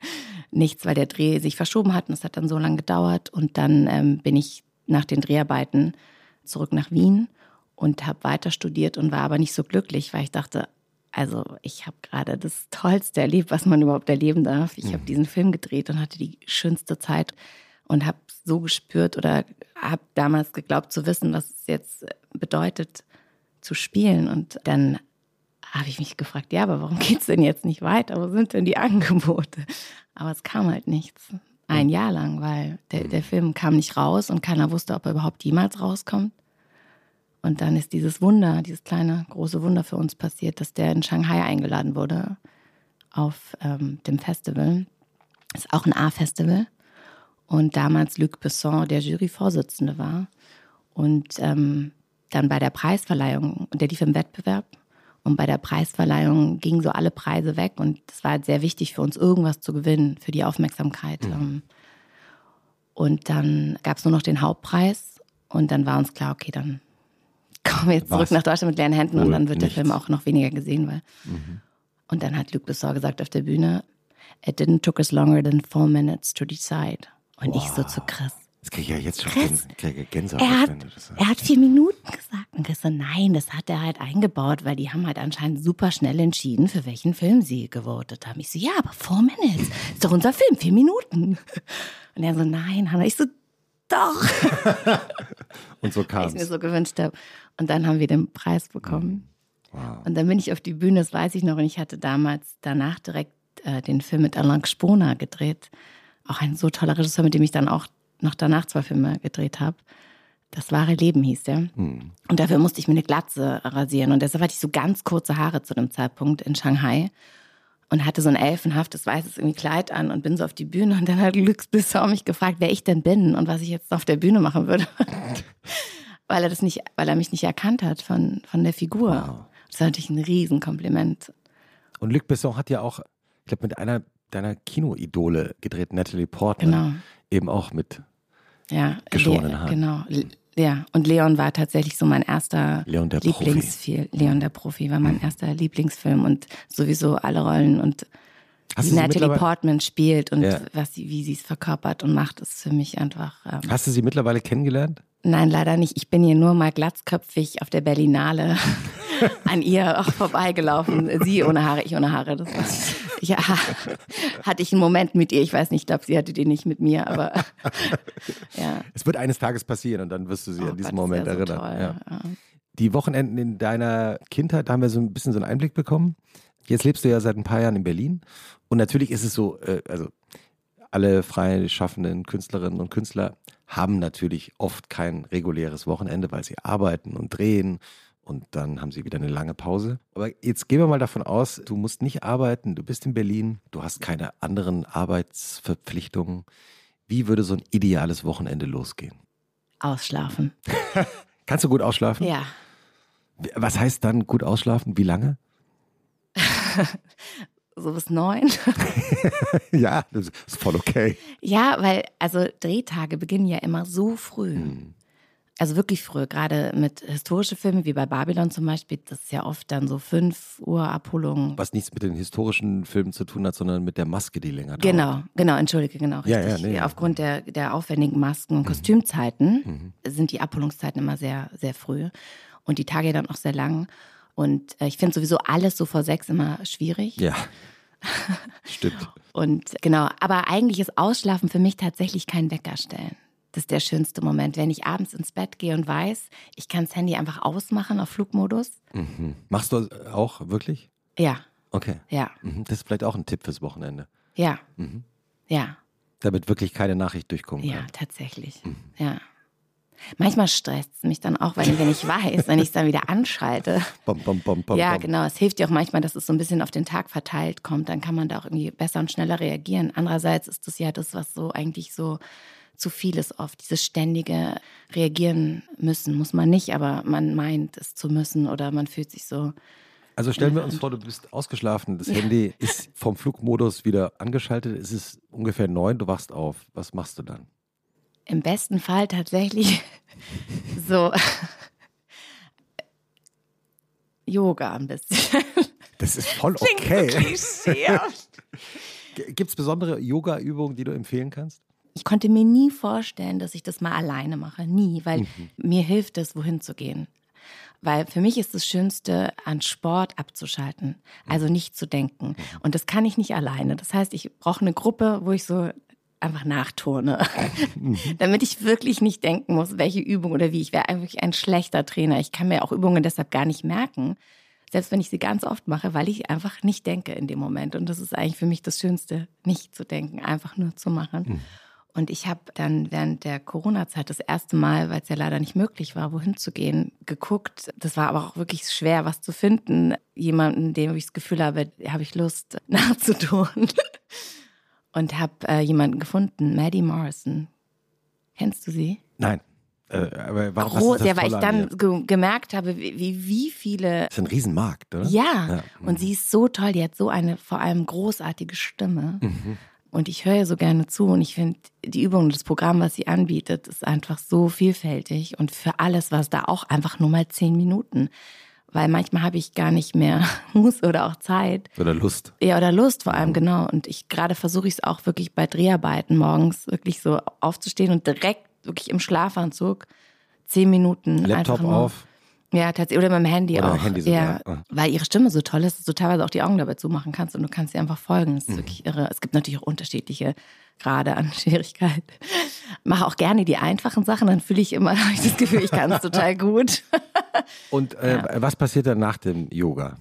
nichts, weil der Dreh sich verschoben hat und es hat dann so lange gedauert. Und dann ähm, bin ich nach den Dreharbeiten zurück nach Wien und habe weiter studiert und war aber nicht so glücklich, weil ich dachte, also ich habe gerade das Tollste erlebt, was man überhaupt erleben darf. Ich mhm. habe diesen Film gedreht und hatte die schönste Zeit. und habe so gespürt oder habe damals geglaubt zu wissen, was es jetzt bedeutet zu spielen. Und dann habe ich mich gefragt, ja, aber warum geht es denn jetzt nicht weiter? Wo sind denn die Angebote? Aber es kam halt nichts. Ein Jahr lang, weil der, der Film kam nicht raus und keiner wusste, ob er überhaupt jemals rauskommt. Und dann ist dieses Wunder, dieses kleine, große Wunder für uns passiert, dass der in Shanghai eingeladen wurde auf ähm, dem Festival. Ist auch ein A-Festival. Und damals Luc Besson der Juryvorsitzende war. Und ähm, dann bei der Preisverleihung, und der lief im Wettbewerb. Und bei der Preisverleihung gingen so alle Preise weg. Und es war halt sehr wichtig für uns, irgendwas zu gewinnen, für die Aufmerksamkeit. Mhm. Und dann gab es nur noch den Hauptpreis. Und dann war uns klar, okay, dann kommen wir jetzt zurück Was? nach Deutschland mit leeren Händen Wohl und dann wird nichts. der Film auch noch weniger gesehen. Weil mhm. Und dann hat Luc Besson gesagt auf der Bühne, it didn't took us longer than four minutes to decide. Und wow. ich so zu Chris. Das kriege ich ja jetzt schon Chris, Gänsehaut. Er hat, er hat vier Minuten gesagt. Und Chris so, nein, das hat er halt eingebaut, weil die haben halt anscheinend super schnell entschieden, für welchen Film sie gewotet haben. Ich so, ja, aber four minutes. Ist doch unser Film, vier Minuten. Und er so, nein, Hannah. Ich so, doch. und so kam es. Ich mir so gewünscht habe. Und dann haben wir den Preis bekommen. Wow. Und dann bin ich auf die Bühne, das weiß ich noch. Und ich hatte damals danach direkt äh, den Film mit Alain Spona gedreht. Auch ein so toller Regisseur, mit dem ich dann auch noch danach zwei Filme gedreht habe. Das wahre Leben hieß der. Hm. Und dafür musste ich mir eine Glatze rasieren. Und deshalb hatte ich so ganz kurze Haare zu dem Zeitpunkt in Shanghai und hatte so ein elfenhaftes weißes irgendwie Kleid an und bin so auf die Bühne. Und dann hat Bissau mich gefragt, wer ich denn bin und was ich jetzt auf der Bühne machen würde. weil er das nicht, weil er mich nicht erkannt hat von, von der Figur. Wow. Das war natürlich ein Riesenkompliment. Und Luc Besson hat ja auch, ich glaube, mit einer deiner Kinoidole gedreht, Natalie Portman. Genau. Eben auch mit ja, geschorenen Haaren. Genau. Ja, und Leon war tatsächlich so mein erster Leon der Lieblingsfilm. Leon der Profi war mein mhm. erster Lieblingsfilm und sowieso alle Rollen und Hast wie Natalie Portman spielt und ja. was sie, wie sie es verkörpert und macht, ist für mich einfach. Ähm Hast du sie mittlerweile kennengelernt? Nein, leider nicht. Ich bin hier nur mal glatzköpfig auf der Berlinale an ihr auch vorbeigelaufen. Sie ohne Haare, ich ohne Haare. Das war, ja, hatte ich einen Moment mit ihr. Ich weiß nicht, ich glaube, sie hatte den nicht mit mir, aber ja. Es wird eines Tages passieren und dann wirst du sie oh, an diesen Gott, Moment erinnern. So ja. Ja. Die Wochenenden in deiner Kindheit, da haben wir so ein bisschen so einen Einblick bekommen. Jetzt lebst du ja seit ein paar Jahren in Berlin und natürlich ist es so, äh, also alle frei schaffenden Künstlerinnen und Künstler haben natürlich oft kein reguläres Wochenende, weil sie arbeiten und drehen und dann haben sie wieder eine lange Pause. Aber jetzt gehen wir mal davon aus, du musst nicht arbeiten, du bist in Berlin, du hast keine anderen Arbeitsverpflichtungen. Wie würde so ein ideales Wochenende losgehen? Ausschlafen. Kannst du gut ausschlafen? Ja. Was heißt dann gut ausschlafen? Wie lange? so bis neun. ja, das ist voll okay. Ja, weil also Drehtage beginnen ja immer so früh. Mhm. Also wirklich früh, gerade mit historischen Filmen wie bei Babylon zum Beispiel, das ist ja oft dann so 5 Uhr Abholung. Was nichts mit den historischen Filmen zu tun hat, sondern mit der Maske, die länger dauert. Genau, genau, entschuldige, genau, richtig. Ja, ja, nee, Aufgrund der, der aufwendigen Masken und mhm. Kostümzeiten mhm. sind die Abholungszeiten immer sehr, sehr früh und die Tage dann auch sehr lang. Und äh, ich finde sowieso alles so vor sechs immer schwierig. Ja. Stimmt. Und genau, aber eigentlich ist Ausschlafen für mich tatsächlich kein Wecker stellen. Das ist der schönste Moment, wenn ich abends ins Bett gehe und weiß, ich kann das Handy einfach ausmachen auf Flugmodus. Mhm. Machst du auch wirklich? Ja. Okay. Ja. Mhm. Das ist vielleicht auch ein Tipp fürs Wochenende. Ja. Mhm. Ja. Damit wirklich keine Nachricht durchkommen kann. Ja, tatsächlich. Mhm. Ja. Manchmal stresst es mich dann auch, weil wenn ich weiß, wenn ich es dann wieder anschalte. Bom, bom, bom, bom, ja, genau. Es hilft ja auch manchmal, dass es so ein bisschen auf den Tag verteilt kommt. Dann kann man da auch irgendwie besser und schneller reagieren. Andererseits ist das ja das, was so eigentlich so zu viel ist oft. Dieses ständige Reagieren müssen muss man nicht, aber man meint es zu müssen oder man fühlt sich so. Also stellen wir uns vor, du bist ausgeschlafen, das Handy ist vom Flugmodus wieder angeschaltet, es ist ungefähr neun, du wachst auf. Was machst du dann? Im besten Fall tatsächlich so Yoga ein bisschen. Das ist voll okay. Gibt es besondere Yoga-Übungen, die du empfehlen kannst? Ich konnte mir nie vorstellen, dass ich das mal alleine mache. Nie, weil mhm. mir hilft es, wohin zu gehen. Weil für mich ist das Schönste, an Sport abzuschalten, also nicht zu denken. Mhm. Und das kann ich nicht alleine. Das heißt, ich brauche eine Gruppe, wo ich so einfach nachturne, damit ich wirklich nicht denken muss, welche Übung oder wie. Ich wäre eigentlich ein schlechter Trainer. Ich kann mir auch Übungen deshalb gar nicht merken, selbst wenn ich sie ganz oft mache, weil ich einfach nicht denke in dem Moment. Und das ist eigentlich für mich das Schönste, nicht zu denken, einfach nur zu machen. Mhm. Und ich habe dann während der Corona-Zeit das erste Mal, weil es ja leider nicht möglich war, wohin zu gehen, geguckt. Das war aber auch wirklich schwer, was zu finden. Jemanden, dem ich das Gefühl habe, habe ich Lust nachzutun. Und habe äh, jemanden gefunden, Maddie Morrison. Kennst du sie? Nein. Äh, aber warum, Groß, ja, weil ich dann ge gemerkt habe, wie, wie viele. Das ist ein Riesenmarkt, oder? Ja, ja. und mhm. sie ist so toll, die hat so eine vor allem großartige Stimme. Mhm. Und ich höre ihr so gerne zu und ich finde, die Übung und das Programm, was sie anbietet, ist einfach so vielfältig und für alles war es da auch einfach nur mal zehn Minuten. Weil manchmal habe ich gar nicht mehr Muss oder auch Zeit. Oder Lust. Ja, oder Lust vor allem, genau. Und ich gerade versuche ich es auch wirklich bei Dreharbeiten morgens wirklich so aufzustehen und direkt wirklich im Schlafanzug zehn Minuten Laptop einfach nur, auf. Ja, tatsächlich. Oder mit dem Handy Oder auch. Handy sogar. Ja, weil ihre Stimme so toll ist, dass du teilweise auch die Augen dabei zumachen kannst und du kannst ihr einfach folgen. Das ist mhm. wirklich irre. Es gibt natürlich auch unterschiedliche Grade an Schwierigkeit. Mache auch gerne die einfachen Sachen, dann fühle ich immer, habe ich das Gefühl, ich kann es total gut. Und äh, ja. was passiert dann nach dem Yoga?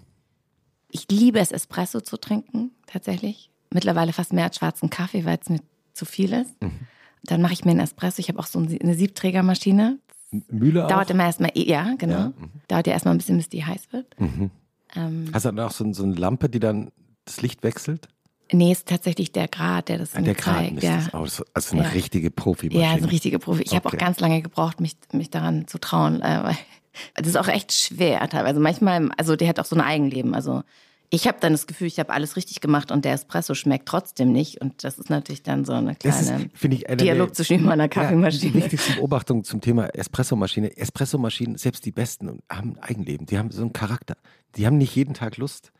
Ich liebe es, Espresso zu trinken, tatsächlich. Mittlerweile fast mehr als schwarzen Kaffee, weil es mir zu viel ist. Mhm. Dann mache ich mir einen Espresso. Ich habe auch so eine Siebträgermaschine. Mühle auch? Dauert immer erstmal, ja, genau. Ja. Mhm. Dauert ja erstmal ein bisschen, bis die heiß wird. Mhm. Ähm, Hast du dann auch so, so, eine Lampe, die dann das Licht wechselt? Nee, ist tatsächlich der Grad, der das ja, Der Grad ist ja. das. Also eine ja. richtige Profi-Maschine. Ja, eine richtige Profi. Ich okay. habe auch ganz lange gebraucht, mich, mich daran zu trauen. Äh, das ist auch echt schwer teilweise. Manchmal, also der hat auch so ein Eigenleben. Also ich habe dann das Gefühl, ich habe alles richtig gemacht und der Espresso schmeckt trotzdem nicht. Und das ist natürlich dann so eine kleine ist, ich, eine Dialog zwischen meiner Kaffeemaschine. Ja, die wichtigste Beobachtung zum Thema Espressomaschine. Espressomaschinen, selbst die besten, haben ein Eigenleben. Die haben so einen Charakter. Die haben nicht jeden Tag Lust.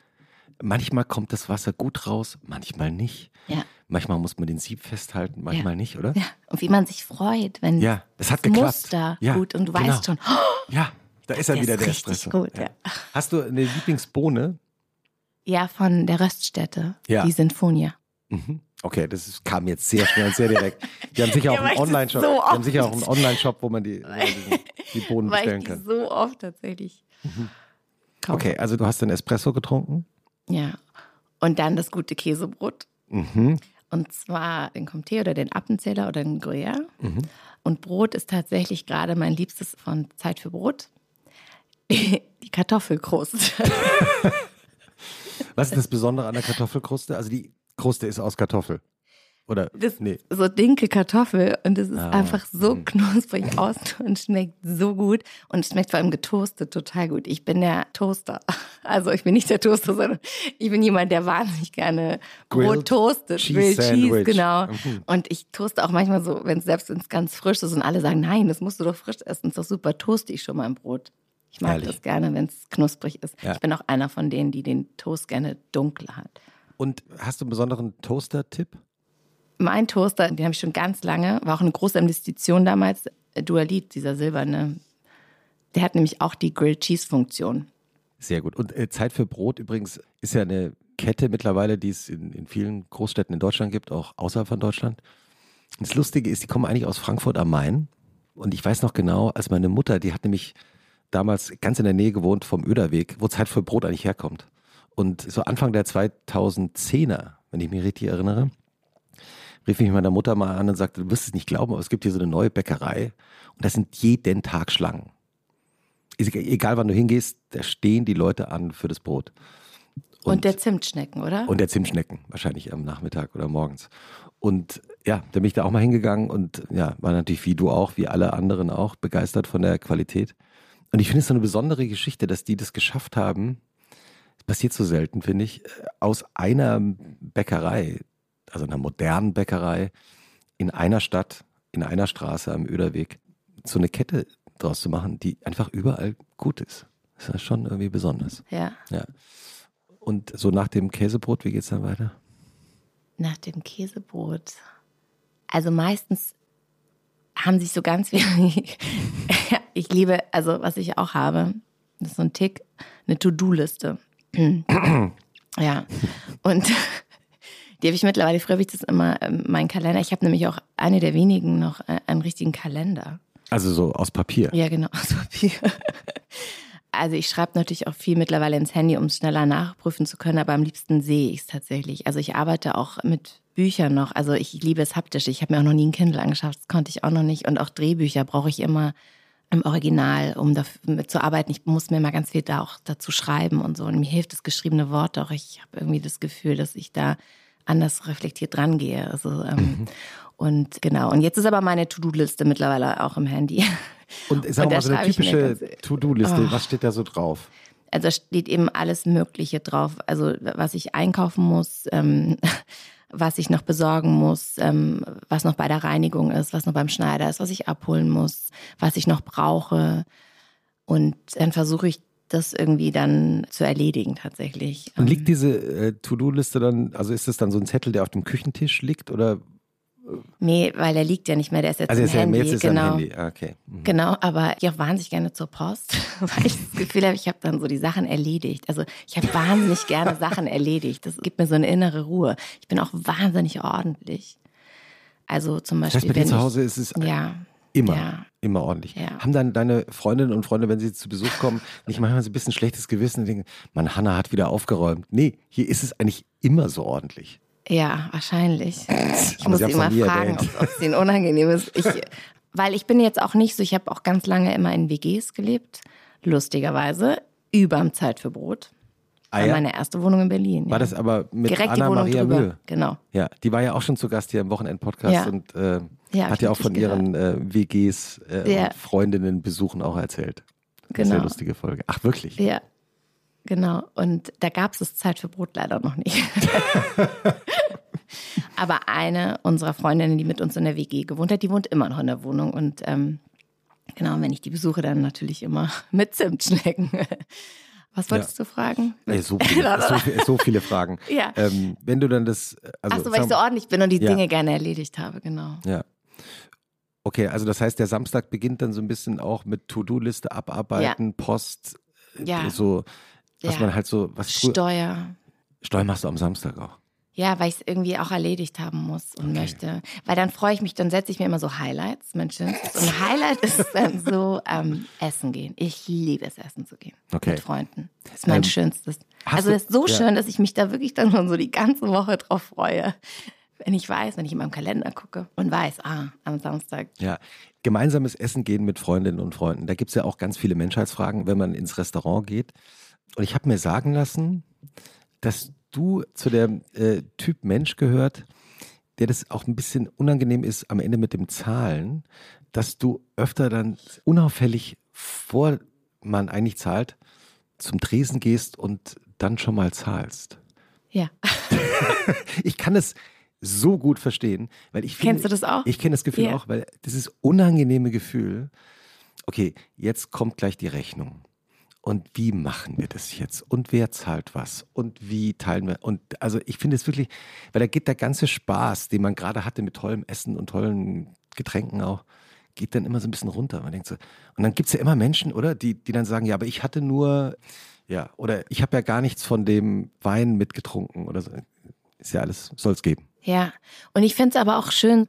Manchmal kommt das Wasser gut raus, manchmal nicht. Ja. Manchmal muss man den Sieb festhalten, manchmal ja. nicht, oder? Ja. Und wie man sich freut, wenn ja, das hat geklappt. Muster ja, gut und du genau. weißt schon. Oh, ja, da ist er der wieder ist der Espresso. Gut, ja. Hast du eine Lieblingsbohne? Ja, von der Röststätte, ja. die Sinfonia. Mhm. Okay, das ist, kam jetzt sehr schnell und sehr direkt. Die haben sicher auch einen Online-Shop. So die haben sicher auch einen Online-Shop, wo man die, die, die Bohnen bestellen kann. so oft tatsächlich. Mhm. Okay, also du hast den Espresso getrunken? Ja. Und dann das gute Käsebrot. Mhm. Und zwar den Comté oder den Appenzähler oder den Gruyère. Mhm. Und Brot ist tatsächlich gerade mein Liebstes von Zeit für Brot. Die Kartoffelkruste. Was ist das Besondere an der Kartoffelkruste? Also die Kruste ist aus Kartoffel. Oder? Das nee. so dinke Kartoffel und es ist Ah, einfach so mhm. knusprig aus und schmeckt so gut und es schmeckt vor allem getoastet total gut. Ich bin der Toaster. Also ich bin nicht der Toaster, sondern ich bin jemand, der wahnsinnig gerne Grilled Brot toastet. Cheese Grilled Cheese, Sandwich. genau. Mhm. Und ich toaste auch manchmal so, wenn es selbst ganz frisch ist und alle sagen, nein, das musst du doch frisch essen, ist doch super, toaste ich schon mal ein Brot. Ich mag Ehrlich? das gerne, wenn es knusprig ist. Ja. Ich bin auch einer von denen, die den Toast gerne dunkel hat. Und hast du einen besonderen Toaster-Tipp? Mein Toaster, den habe ich schon ganz lange, war auch eine große Investition damals. Dualit, dieser silberne, der hat nämlich auch die Grilled Cheese Funktion. Sehr gut. Und äh, Zeit für Brot übrigens ist ja eine Kette mittlerweile, die es in, in vielen Großstädten in Deutschland gibt, auch außerhalb von Deutschland. Das Lustige ist, die kommen eigentlich aus Frankfurt am Main. Und ich weiß noch genau, als meine Mutter, die hat nämlich damals ganz in der Nähe gewohnt vom Öderweg, wo Zeit für Brot eigentlich herkommt. Und so Anfang der 2010er, wenn ich mich richtig erinnere, rief mich meine Mutter mal an und sagte, du wirst es nicht glauben, aber es gibt hier so eine neue Bäckerei und da sind jeden Tag Schlangen. Egal- Egal wann du hingehst, da stehen die Leute an für das Brot. Und, der Zimtschnecken, oder? Und der Zimtschnecken, wahrscheinlich am Nachmittag oder morgens. Und ja, da bin ich da auch mal hingegangen und ja, war natürlich wie du auch, wie alle anderen auch, begeistert von der Qualität. Und ich finde es so eine besondere Geschichte, dass die das geschafft haben. Das passiert so selten, finde ich, aus einer Bäckerei, also einer modernen Bäckerei, in einer Stadt, in einer Straße am Öderweg, so eine Kette draus zu machen, die einfach überall gut ist. Das ist schon irgendwie besonders. ja. Ja. Und so nach dem Käsebrot, wie geht's dann weiter? Nach dem Käsebrot. Also meistens haben sich so ganz wenig. Ich liebe, also was ich auch habe, das ist so ein Tick, eine To-Do-Liste. ja. Und Die habe ich mittlerweile, früher habe ich das immer, äh, mein Kalender. Ich habe nämlich auch eine der wenigen noch äh, einen richtigen Kalender. Also so aus Papier. Ja, genau, aus Papier. Also ich schreibe natürlich auch viel mittlerweile ins Handy, um es schneller nachprüfen zu können, aber am liebsten sehe ich es tatsächlich. Also ich arbeite auch mit Büchern noch. Also ich liebe es haptisch. Ich habe mir auch noch nie ein Kindle angeschafft, das konnte ich auch noch nicht. Und auch Drehbücher brauche ich immer im Original, um damit zu arbeiten. Ich muss mir mal ganz viel da auch dazu schreiben und so. Und mir hilft das geschriebene Wort auch. Ich habe irgendwie das Gefühl, dass ich da anders reflektiert drangehe. Also, ähm, mhm. Und genau. Und jetzt ist aber meine To-Do-Liste mittlerweile auch im Handy. Und sag und mal, so eine typische To-Do-Liste, oh. was steht da so drauf? Also da steht eben alles Mögliche drauf. Also was ich einkaufen muss, ähm, was ich noch besorgen muss, ähm, was noch bei der Reinigung ist, was noch beim Schneider ist, was ich abholen muss, was ich noch brauche. Und dann versuche ich das irgendwie dann zu erledigen tatsächlich. Und liegt diese äh, To-Do-Liste dann, also ist das dann so ein Zettel, der auf dem Küchentisch liegt oder Nee, weil er liegt ja nicht mehr, der ist jetzt also im Handy. Jetzt ist genau. Handy. Ah, okay. Mhm. Genau, aber ich auch wahnsinnig gerne zur Post, weil ich das Gefühl habe, ich habe dann so die Sachen erledigt. Also ich habe wahnsinnig gerne Sachen erledigt. Das gibt mir so eine innere Ruhe. Ich bin auch wahnsinnig ordentlich. Also zum Beispiel. Das heißt, bei dir zu Hause ist es ja, immer, ja, immer ordentlich. Ja. Haben dann deine Freundinnen und Freunde, wenn sie zu Besuch kommen, nicht manchmal so ein bisschen schlechtes Gewissen und denken, man, Hanna hat wieder aufgeräumt. Nee, hier ist es eigentlich immer so ordentlich. Ja, wahrscheinlich. Ich muss immer fragen, ob es denen unangenehm ist. Ich, weil ich bin jetzt auch nicht so, ich habe auch ganz lange immer in WGs gelebt, lustigerweise, überm Zeit für Brot. Ah, ja? meine erste Wohnung in Berlin. War ja. das aber mit Direkt Anna Maria drüber. Mühe? Genau. Ja, die war ja auch schon zu Gast hier im Wochenend-Podcast ja. und äh, hat ja auch von ihren äh, WGs äh, und Freundinnen Besuchen auch erzählt. Genau. Sehr lustige Folge. Ach, wirklich? Ja. Genau. Und da gab es das Zeit für Brot leider noch nicht. Aber eine unserer Freundinnen, die mit uns in der WG gewohnt hat, die wohnt immer noch in der Wohnung. Und ähm, genau, wenn ich die besuche, dann natürlich immer mit Zimtschnecken. Was wolltest ja. du fragen? Nee, so, viele, so, so, viele Fragen. ja. Ähm, wenn du dann das. Also, Achso, weil ich so ordentlich bin und die ja. Dinge gerne erledigt habe, genau. Ja. Okay, also das heißt, der Samstag beginnt dann so ein bisschen auch mit To-Do-Liste abarbeiten, ja. Post, ja. so, was man halt so. Was Steuer. Steuer machst du am Samstag auch. Ja, weil ich es irgendwie auch erledigt haben muss und okay. möchte. Weil dann freue ich mich, dann setze ich mir immer so Highlights, mein schönstes. Und Highlight ist dann so ähm, Essen gehen. Ich liebe es, essen zu gehen. Okay. Mit Freunden. Das ist mein ähm, schönstes. Also es ist so ja. schön, dass ich mich da wirklich dann schon so die ganze Woche drauf freue. Wenn ich weiß, wenn ich in meinem Kalender gucke und weiß, ah, am Samstag. Ja, gemeinsames Essen gehen mit Freundinnen und Freunden. Da gibt es ja auch ganz viele Menschheitsfragen, wenn man ins Restaurant geht. Und ich habe mir sagen lassen, dass du zu der äh, Typ Mensch gehört, der das auch ein bisschen unangenehm ist am Ende mit dem Zahlen, dass du öfter dann unauffällig, vor man eigentlich zahlt, zum Tresen gehst und dann schon mal zahlst. Ja. ich kann es so gut verstehen, weil ich finde, Kennst du das auch? Ich kenne das Gefühl ja. auch, weil dieses unangenehme Gefühl, okay, jetzt kommt gleich die Rechnung und wie machen wir das jetzt und wer zahlt was und wie teilen wir und also ich finde es wirklich, weil da geht der ganze Spaß, den man gerade hatte mit tollem Essen und tollen Getränken auch, geht dann immer so ein bisschen runter. Man denkt so, und dann gibt es ja immer Menschen, oder, die, die dann sagen, ja, aber ich hatte nur, ja, oder ich habe ja gar nichts von dem Wein mitgetrunken oder so. Ist ja alles, soll es geben. Ja, und ich finde es aber auch schön,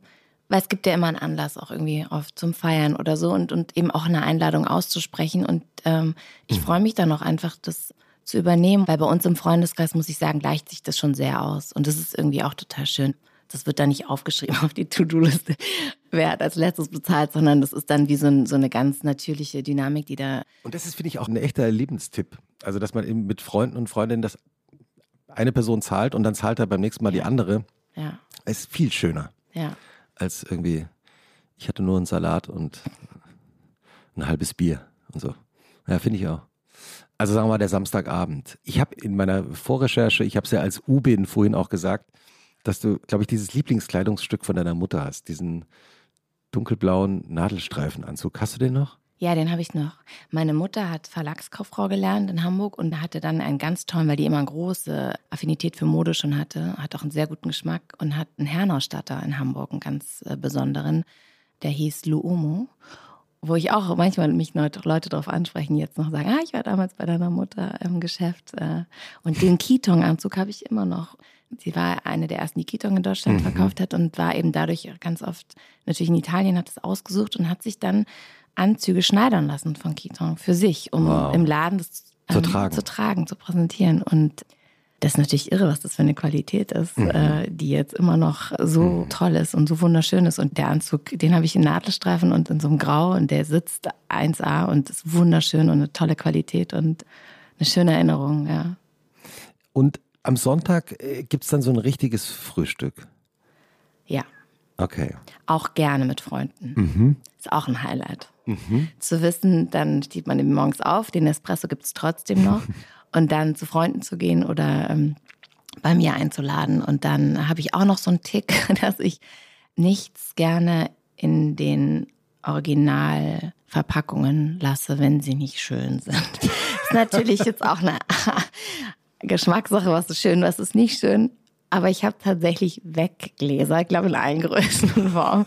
weil es gibt ja immer einen Anlass auch irgendwie oft zum Feiern oder so und, und eben auch eine Einladung auszusprechen. Und ähm, ich mhm. freue mich dann auch einfach, das zu übernehmen, weil bei uns im Freundeskreis, muss ich sagen, gleicht sich das schon sehr aus. Und das ist irgendwie auch total schön. Das wird da nicht aufgeschrieben auf die To-Do-Liste, wer hat als letztes bezahlt, sondern das ist dann wie so, ein, so eine ganz natürliche Dynamik, die da. Und das ist, finde ich, auch ein echter Lebenstipp. Also, dass man eben mit Freunden und Freundinnen das eine Person zahlt und dann zahlt er beim nächsten Mal ja. die andere. Ja. Ist viel schöner. Ja als irgendwie, ich hatte nur einen Salat und ein halbes Bier und so. Ja, finde ich auch. Also sagen wir mal der Samstagabend. Ich habe in meiner Vorrecherche, ich habe es ja als U-Bin vorhin auch gesagt, dass du, glaube ich, dieses Lieblingskleidungsstück von deiner Mutter hast, diesen dunkelblauen Nadelstreifenanzug. Hast du den noch? Ja, den habe ich noch. Meine Mutter hat Verlagskauffrau gelernt in Hamburg und hatte dann einen ganz tollen, weil die immer eine große Affinität für Mode schon hatte, hat auch einen sehr guten Geschmack und hat einen Herrenausstatter in Hamburg, einen ganz äh, besonderen, der hieß Luomo. wo ich auch manchmal mich Leute, darauf ansprechen, jetzt noch sagen, ah, ich war damals bei deiner Mutter im Geschäft. Äh, und den Kitong-Anzug habe ich immer noch. Sie war eine der ersten, die Kitong in Deutschland mhm. verkauft hat und war eben dadurch ganz oft natürlich in Italien, hat es ausgesucht und hat sich dann Anzüge schneidern lassen von Kitong für sich, um wow. im Laden das ähm, zu, tragen. zu tragen, zu präsentieren. Und das ist natürlich irre, was das für eine Qualität ist, mhm. äh, die jetzt immer noch so mhm. toll ist und so wunderschön ist. Und der Anzug, den habe ich in Nadelstreifen und in so einem Grau und der sitzt 1A und ist wunderschön und eine tolle Qualität und eine schöne Erinnerung, ja. Und am Sonntag äh, gibt es dann so ein richtiges Frühstück? Ja. Okay. Auch gerne mit Freunden. Mhm. Ist auch ein Highlight. Mhm. Zu wissen, dann steht man eben morgens auf, den Espresso gibt es trotzdem noch. und dann zu Freunden zu gehen oder ähm, bei mir einzuladen. Und dann habe ich auch noch so einen Tick, dass ich nichts gerne in den Originalverpackungen lasse, wenn sie nicht schön sind. Das ist natürlich jetzt auch eine Geschmackssache, was ist schön, was ist nicht schön. Aber ich habe tatsächlich Weggläser, ich glaube in allen Größen und Formen.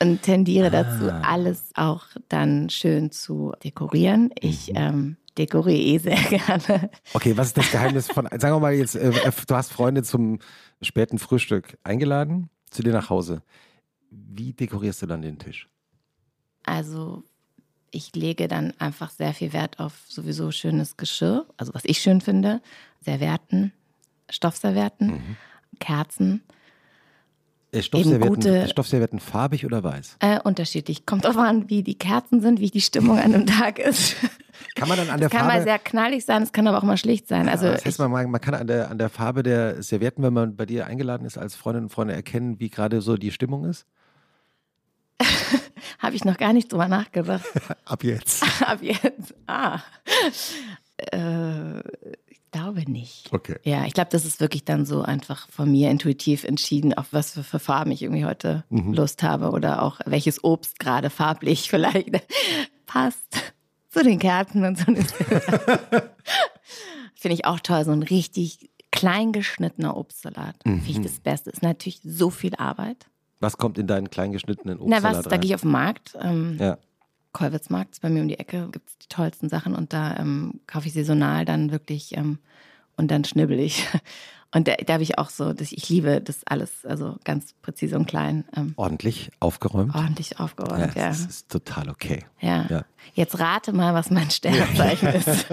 Und tendiere dazu, ah. alles auch dann schön zu dekorieren. Ich mhm. ähm, dekoriere eh sehr gerne. Okay, was ist das Geheimnis von, sagen wir mal jetzt, äh, du hast Freunde zum späten Frühstück eingeladen, zu dir nach Hause. Wie dekorierst du dann den Tisch? Also ich lege dann einfach sehr viel Wert auf sowieso schönes Geschirr, also was ich schön finde, Servietten, Stoffservietten, mhm. Kerzen. Äh, Stoffservietten, gute, Stoffservietten farbig oder weiß? Äh, unterschiedlich. Kommt drauf an, wie die Kerzen sind, wie die Stimmung an einem Tag ist. Kann man dann an der das Farbe. kann mal sehr knallig sein, es kann aber auch mal schlicht sein. Also das heißt, man, man kann an der, an der Farbe der Servietten, wenn man bei dir eingeladen ist, als Freundin und Freunde erkennen, wie gerade so die Stimmung ist? Habe ich noch gar nicht drüber nachgedacht. Ab jetzt. Ab jetzt. Ah. Äh, ich glaube nicht. Okay. Ja, ich glaube, das ist wirklich dann so einfach von mir intuitiv entschieden, auf was für, für Farben ich irgendwie heute mhm. Lust habe oder auch welches Obst gerade farblich vielleicht passt zu den Kerzen und so. Finde ich auch toll, so ein richtig klein geschnittener Obstsalat. Mhm. Finde ich das Beste. Ist natürlich so viel Arbeit. Was kommt in deinen klein geschnittenen Obstsalat Na was, rein? da gehe ich auf den Markt. Ähm, ja. Kolwitzmarkt, bei mir um die Ecke, gibt es die tollsten Sachen und da ähm, kaufe ich saisonal dann wirklich ähm, und dann schnibbel ich. Und da, da habe ich auch so, dass ich liebe das alles, also ganz präzise und klein. Ähm, ordentlich aufgeräumt. Ordentlich aufgeräumt, ja. ja. Das ist total okay. Ja. ja. Jetzt rate mal, was mein Sternzeichen ist.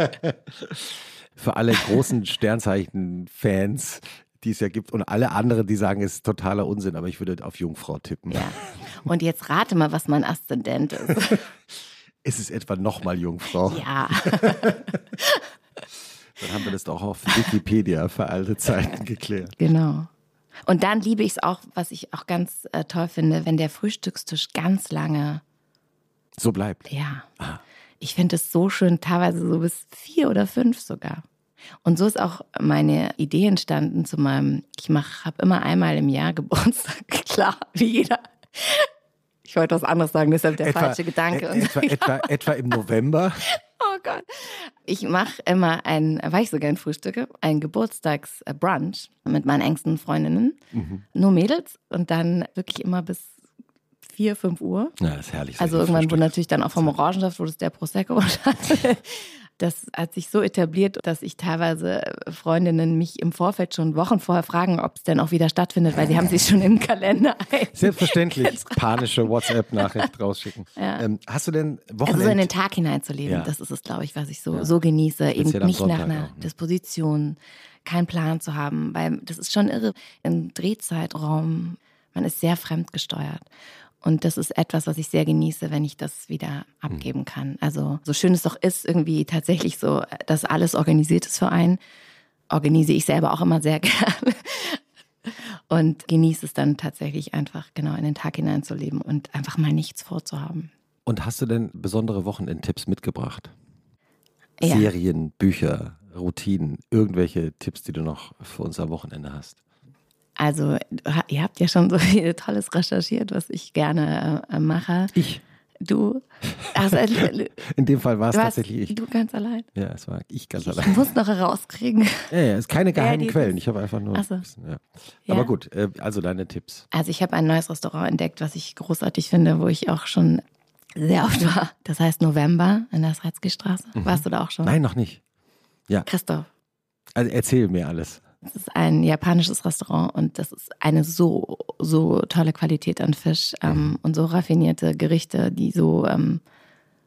Für alle großen Sternzeichen-Fans, die es ja gibt und alle anderen, die sagen, es ist totaler Unsinn, aber ich würde auf Jungfrau tippen. Ja. Und jetzt rate mal, was mein Aszendent ist. ist es etwa nochmal Jungfrau? Ja. Dann haben wir das doch auf Wikipedia für alte Zeiten geklärt. Genau. Und dann liebe ich es auch, was ich auch ganz äh, toll finde, wenn der Frühstückstisch ganz lange so bleibt. Ja. Ah. Ich finde es so schön, teilweise so bis vier oder fünf sogar. Und so ist auch meine Idee entstanden zu meinem, ich habe immer einmal im Jahr Geburtstag, klar, wie jeder. Ich wollte was anderes sagen, deshalb der etwa, falsche Gedanke. Et, etwa, etwa, etwa im November. Oh Gott. Ich mache immer ein, weil ich so gern frühstücke, ein Geburtstagsbrunch mit meinen engsten Freundinnen. Mhm. Nur Mädels und dann wirklich immer bis 4, 5 Uhr. Ja, das ist herrlich. Also irgendwann, wo natürlich dann auch vom Orangensaft, wo das der Prosecco hat. Das hat sich so etabliert, dass ich teilweise Freundinnen mich im Vorfeld schon Wochen vorher fragen, ob es denn auch wieder stattfindet, weil sie haben sich schon im Kalender. Selbstverständlich. Panische WhatsApp-Nachricht rausschicken. Ja. Ähm, hast du denn Wochenend? Also so in den Tag hineinzuleben, ja. das ist es, glaube ich, was ich so, ja. so genieße. Eben nicht nach einer auch, ne? Disposition, keinen Plan zu haben, weil das ist schon irre. Im Drehzeitraum, man ist sehr fremdgesteuert. Und das ist etwas, was ich sehr genieße, wenn ich das wieder abgeben mhm. kann. Also so schön es doch ist, irgendwie tatsächlich so, dass alles organisiert ist für einen, organisiere ich selber auch immer sehr gerne. Und genieße es dann tatsächlich einfach genau in den Tag hineinzuleben und einfach mal nichts vorzuhaben. Und hast du denn besondere Wochenendtipps mitgebracht? Ja. Serien, Bücher, Routinen, irgendwelche Tipps, die du noch für uns am Wochenende hast? Also, ihr habt ja schon so viel Tolles recherchiert, was ich gerne äh, mache. Ich. Du. Also, In dem Fall war es tatsächlich ich. Du ganz allein? Ja, es war ich ganz ich allein. Ich muss noch herauskriegen. Ja, ja, es ist keine geheimen Quellen. Ich habe einfach nur. So. Bisschen, ja. Ja. Aber gut, äh, also deine Tipps. Also, ich habe ein neues Restaurant entdeckt, was ich großartig finde, wo ich auch schon sehr oft war. Das heißt November in der Sretzky-Straße. Warst du da auch schon? Nein, noch nicht. Ja, Christoph, also erzähl mir alles. Es ist ein japanisches Restaurant und das ist eine so, so tolle Qualität an Fisch ähm, und so raffinierte Gerichte, die so ähm,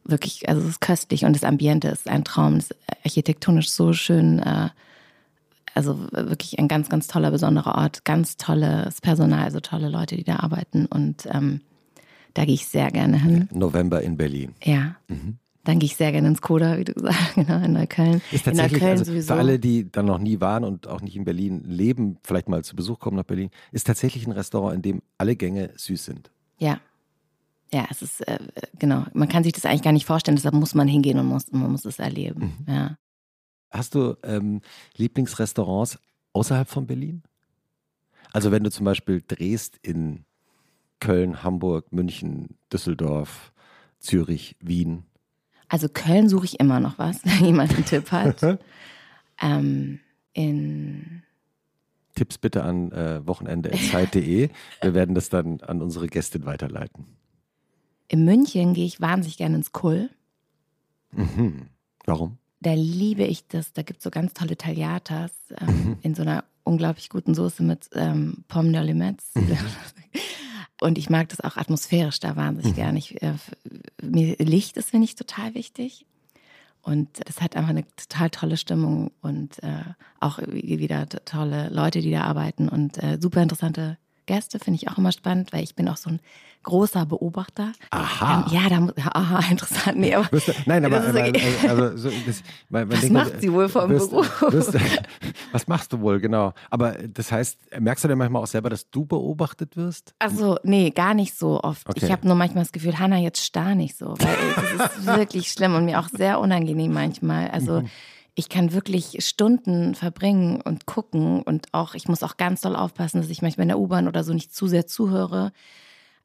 wirklich, also es ist köstlich und das Ambiente ist ein Traum, es ist architektonisch so schön, äh, also wirklich ein ganz, ganz toller, besonderer Ort, ganz tolles Personal, also tolle Leute, die da arbeiten und ähm, da gehe ich sehr gerne hin. November in Berlin. Ja. Dann gehe ich sehr gerne ins Koda, wie du gesagt hast, genau, in Neukölln. Ist in tatsächlich, Neukölln also sowieso. für alle, die dann noch nie waren und auch nicht in Berlin leben, vielleicht mal zu Besuch kommen nach Berlin, ist tatsächlich ein Restaurant, in dem alle Gänge süß sind. Ja. Ja, es ist, äh, genau, man kann sich das eigentlich gar nicht vorstellen, deshalb muss man hingehen und muss, man muss es erleben. Ja. Hast du ähm, Lieblingsrestaurants außerhalb von Berlin? Also wenn du zum Beispiel drehst in Köln, Hamburg, München, Düsseldorf, Zürich, Wien. Also Köln suche ich immer noch was, wenn jemand einen Tipp hat. ähm, in, Tipps bitte an äh, wochenende.zeit.de. Wir werden das dann an unsere Gästin weiterleiten. in München gehe ich wahnsinnig gerne ins Kull. Mhm. Warum? Da liebe ich das, da gibt es so ganz tolle Tagliatas ähm, in so einer unglaublich guten Soße mit ähm, Pommes de Limets. Und ich mag das auch atmosphärisch da wahnsinnig gerne. Ich, äh, mir Licht ist, finde ich, total wichtig. Und das hat einfach eine total tolle Stimmung und äh, auch wie- wieder tolle Leute, die da arbeiten und äh, super interessante Gäste finde ich auch immer spannend, weil ich bin auch so ein großer Beobachter. Aha. Ähm, ja, da muss, aha, interessant. Nee, aber du, nein, aber, Das okay. also, so, das, man, man Was macht sie wohl vom wirst, Beruf? Wirst, was machst du wohl, genau. Aber das heißt, merkst du denn manchmal auch selber, dass du beobachtet wirst? Also, nee, gar nicht so oft. Okay. Ich habe nur manchmal das Gefühl, Hanna, jetzt starr nicht so, weil das ist wirklich schlimm und mir auch sehr unangenehm manchmal. Also, ich kann wirklich Stunden verbringen und gucken und auch, ich muss auch ganz doll aufpassen, dass ich manchmal in der U-Bahn oder so nicht zu sehr zuhöre,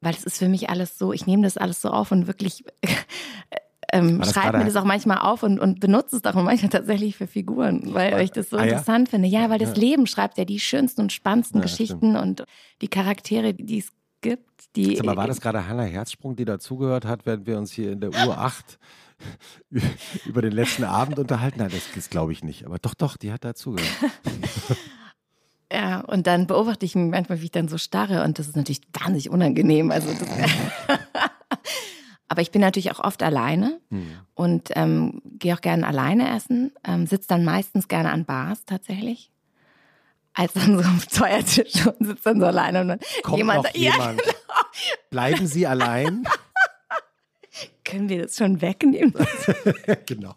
weil es ist für mich alles so, ich nehme das alles so auf und wirklich ähm, schreibe mir das auch manchmal auf und, und benutze es auch manchmal tatsächlich für Figuren, weil ich das so Ah, ja? interessant finde. Ja, weil das Leben schreibt ja die schönsten und spannendsten Ja, Geschichten und die Charaktere, die es gibt, die. Sag mal, war das gerade Hannah Herzsprung, die dazugehört hat, während wir uns hier in der Uhr 8 über den letzten Abend unterhalten? Nein, das, das glaube ich nicht. Aber doch, doch, die hat dazugehört. Ja, und dann beobachte ich mich manchmal, wie ich dann so starre und das ist natürlich wahnsinnig unangenehm. Also Aber ich bin natürlich auch oft alleine und ähm, gehe auch gerne alleine essen, ähm, sitze dann meistens gerne an Bars tatsächlich. Als dann so am Feuertisch und sitze dann so alleine und dann Kommt jemand, noch ja, jemand? Bleiben Sie allein? Können wir das schon wegnehmen? genau.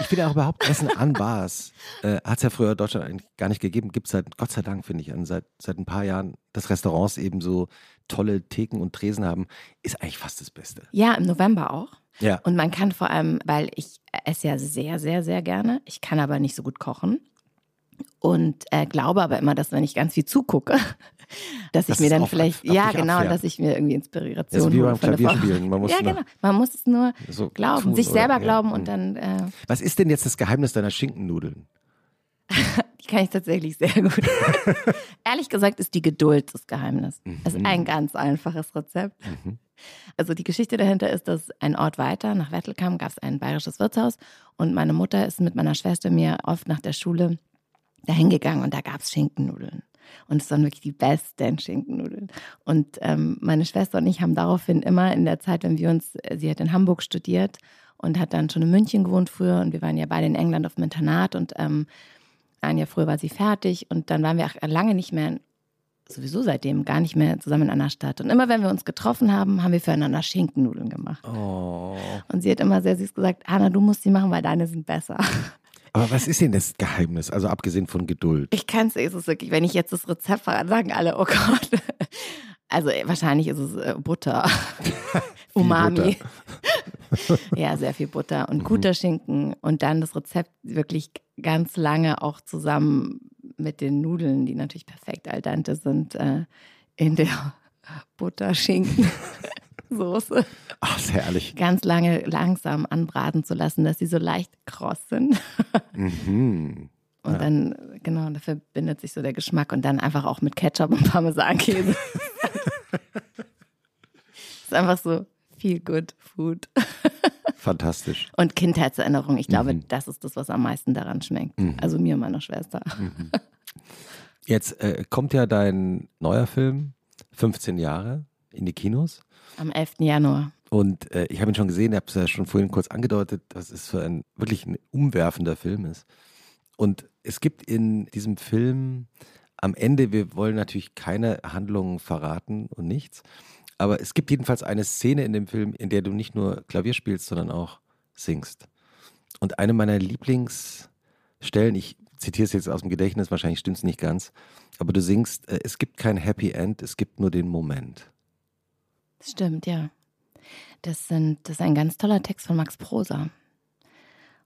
Ich finde auch überhaupt Essen an Bars. Äh, Hat es ja früher in Deutschland eigentlich gar nicht gegeben. Gibt es seit, Gott sei Dank, finde ich, an, seit, seit ein paar Jahren, dass Restaurants eben so tolle Theken und Tresen haben, ist eigentlich fast das Beste. Ja, im November auch. Ja. Und man kann vor allem, weil ich esse ja sehr, sehr, sehr gerne. Ich kann aber nicht so gut kochen. Und äh, glaube aber immer, dass wenn ich ganz viel zugucke, dass Dass ich mir dann auf- vielleicht, auf ja dich genau, abfährt. dass ich mir irgendwie Inspiration Also wie beim von der Frau. Klavierspielen. Man muss ja, genau. Man muss es nur So glauben, tun, sich oder? selber Ja. glauben und Mhm. dann, äh, Was ist denn jetzt das Geheimnis deiner Schinkennudeln? die kann ich tatsächlich sehr gut. Ehrlich gesagt ist die Geduld das Geheimnis. Es ist ein ganz einfaches Rezept. Also die Geschichte dahinter ist, dass ein Ort weiter, nach Wettelkamm, gab es ein bayerisches Wirtshaus und meine Mutter ist mit meiner Schwester mir oft nach der Schule dahin gegangen und da gab es Schinkennudeln. Und es waren wirklich die besten Schinkennudeln. Und ähm, meine Schwester und ich haben daraufhin immer in der Zeit, wenn wir uns, sie hat in Hamburg studiert und hat dann schon in München gewohnt früher und wir waren ja beide in England auf dem Internat und ähm, ein Jahr früher war sie fertig und dann waren wir auch lange nicht mehr, sowieso seitdem gar nicht mehr zusammen in einer Stadt. Und immer wenn wir uns getroffen haben, haben wir füreinander Schinkennudeln gemacht. Oh. Und sie hat immer sehr süß gesagt, Hanna, du musst sie machen, weil deine sind besser. Aber was ist denn das Geheimnis? Also abgesehen von Geduld. Ich kann es, ist es wirklich, wenn ich jetzt das Rezept verrate, sagen alle, oh Gott. Also äh, wahrscheinlich ist es äh, Butter, Umami. ja, sehr viel Butter und guter Schinken und dann das Rezept wirklich ganz lange auch zusammen mit den Nudeln, die natürlich perfekt al dente sind, äh, in der Butterschinken-Soße Ach, ist herrlich. ganz lange langsam anbraten zu lassen, dass sie so leicht kross sind. Mhm. Und dann, genau, da verbindet sich so der Geschmack und dann einfach auch mit Ketchup und Parmesankäse. ist einfach so Feel good food. Fantastisch. Und Kindheitserinnerung, ich glaube, mhm. das ist das, was am meisten daran schmeckt. Mhm. Also mir und meiner Schwester. Mhm. Jetzt äh, kommt ja dein neuer Film, 15 Jahre, in die Kinos. Am 11. Januar. Und äh, ich habe ihn schon gesehen, ich habe es ja schon vorhin kurz angedeutet, dass es so ein wirklich ein umwerfender Film ist. Und es gibt in diesem Film am Ende, wir wollen natürlich keine Handlungen verraten und nichts, aber es gibt jedenfalls eine Szene in dem Film, in der du nicht nur Klavier spielst, sondern auch singst. Und eine meiner Lieblingsstellen, ich zitiere es jetzt aus dem Gedächtnis, wahrscheinlich stimmt es nicht ganz, aber du singst, äh, es gibt kein Happy End, es gibt nur den Moment. Stimmt, ja. Das, sind, das ist ein ganz toller Text von Max Prosa.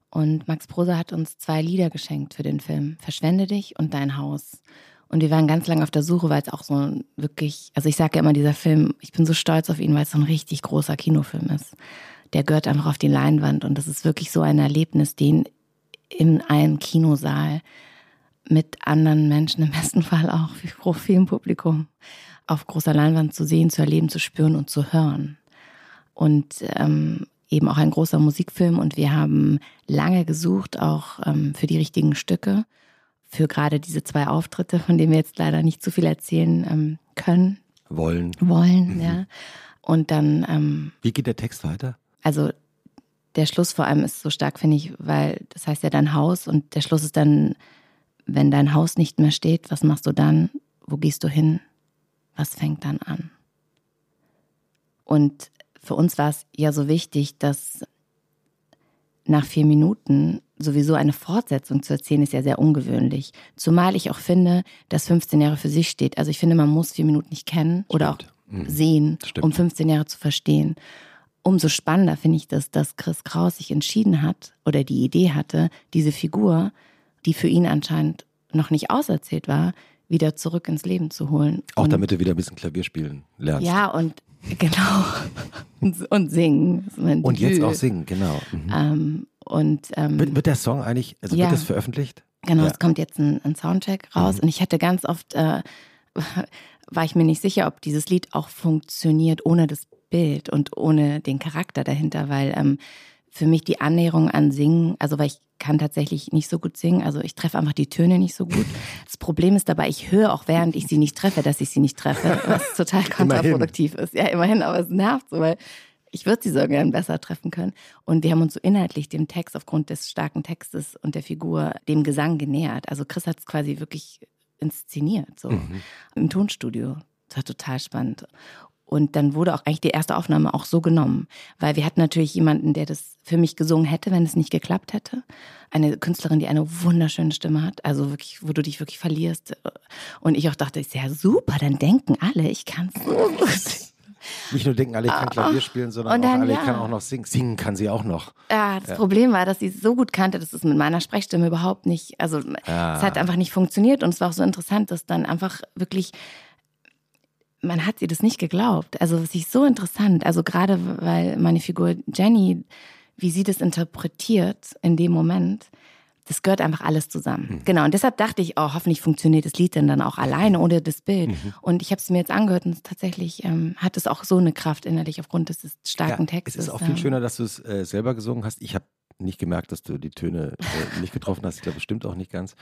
Und Max Prosa hat uns zwei Lieder geschenkt für den Film: Verschwende dich und Dein Haus. Und wir waren ganz lange auf der Suche, weil es auch so wirklich, also ich sage ja immer, dieser Film, ich bin so stolz auf ihn, weil es so ein richtig großer Kinofilm ist. Der gehört einfach auf die Leinwand und das ist wirklich so ein Erlebnis, den in einem Kinosaal mit anderen Menschen, im besten Fall auch vor vielen Publikum, auf großer Leinwand zu sehen, zu erleben, zu spüren und zu hören. Und ähm, eben auch ein großer Musikfilm und wir haben lange gesucht, auch ähm, für die richtigen Stücke, für gerade diese zwei Auftritte, von denen wir jetzt leider nicht zu viel erzählen ähm, können. Wollen. Wollen, mhm. ja. Und dann. Ähm, Wie geht der Text weiter? Also der Schluss vor allem ist so stark, finde ich, weil das heißt ja dein Haus und der Schluss ist dann, wenn dein Haus nicht mehr steht, was machst du dann? Wo gehst du hin? Was fängt dann an? Und für uns war es ja so wichtig, dass nach vier Minuten sowieso eine Fortsetzung zu erzählen, ist ja sehr ungewöhnlich. Zumal ich auch finde, dass 15 Jahre für sich steht. Also ich finde, man muss vier Minuten nicht kennen Stimmt. oder auch mhm. sehen, Stimmt. um 15 Jahre zu verstehen. Umso spannender finde ich das, dass Chris Kraus sich entschieden hat oder die Idee hatte, diese Figur, die für ihn anscheinend noch nicht auserzählt war, wieder zurück ins Leben zu holen. Auch und, damit du wieder ein bisschen Klavier spielen lernst. Ja, und genau. und, und singen. Und jetzt auch singen, genau. Mhm. Ähm, und, ähm, wird, wird, der Song eigentlich, also ja, wird das veröffentlicht? Genau, ja. es kommt jetzt ein, ein Soundcheck raus mhm. und ich hatte ganz oft, äh, war ich mir nicht sicher, ob dieses Lied auch funktioniert ohne das Bild und ohne den Charakter dahinter, weil ähm, für mich die Annäherung an Singen, also weil ich kann tatsächlich nicht so gut singen, also ich treffe einfach die Töne nicht so gut. Das Problem ist dabei, ich höre auch während ich sie nicht treffe, dass ich sie nicht treffe, was total kontraproduktiv ist. Ja, immerhin, aber es nervt so, weil ich würde sie so gern besser treffen können. Und wir haben uns so inhaltlich dem Text aufgrund des starken Textes und der Figur dem Gesang genähert. Also Chris hat es quasi wirklich inszeniert, so mhm. im Tonstudio. Das war total spannend. Und dann wurde auch eigentlich die erste Aufnahme auch so genommen, weil wir hatten natürlich jemanden, der das für mich gesungen hätte, wenn es nicht geklappt hätte. Eine Künstlerin, die eine wunderschöne Stimme hat, also wirklich, wo du dich wirklich verlierst. Und ich auch dachte, ist ja super, dann denken alle, ich kann es. Nicht nur denken, alle kann Klavier spielen, sondern dann, auch alle ja. kann auch noch singen. Singen kann sie auch noch. Ja, das ja. Problem war, dass sie es so gut kannte, dass es mit meiner Sprechstimme überhaupt nicht, also ah. es hat einfach nicht funktioniert und es war auch so interessant, dass dann einfach wirklich man hat ihr das nicht geglaubt. Also es ist so interessant. Also gerade weil meine Figur Jenny, wie sie das interpretiert in dem Moment, das gehört einfach alles zusammen. Mhm. Genau. Und deshalb dachte ich, oh, hoffentlich funktioniert das Lied denn dann auch alleine ohne das Bild. Mhm. Und ich habe es mir jetzt angehört und tatsächlich ähm, hat es auch so eine Kraft innerlich aufgrund des starken ja, Textes. Es ist auch viel schöner, dass du es äh, selber gesungen hast. Ich habe nicht gemerkt, dass du die Töne äh, nicht getroffen hast. Ich glaube, bestimmt auch nicht ganz.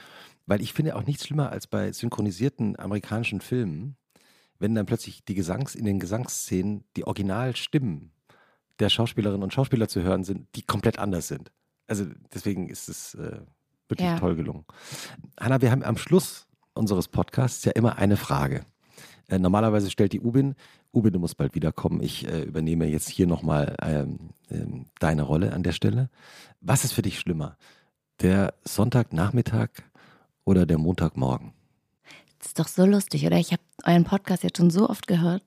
Weil ich finde auch nichts schlimmer als bei synchronisierten amerikanischen Filmen, wenn dann plötzlich die Gesangs in den Gesangsszenen die Originalstimmen der Schauspielerinnen und Schauspieler zu hören sind, die komplett anders sind. Also deswegen ist es äh, wirklich ja. toll gelungen. Hanna, wir haben am Schluss unseres Podcasts ja immer eine Frage. Äh, normalerweise stellt die Ubin, Ubin, du musst bald wiederkommen. Ich äh, übernehme jetzt hier nochmal ähm, ähm, deine Rolle an der Stelle. Was ist für dich schlimmer? Der Sonntagnachmittag oder der Montagmorgen? Das ist doch so lustig, oder? Ich habe euren Podcast jetzt schon so oft gehört.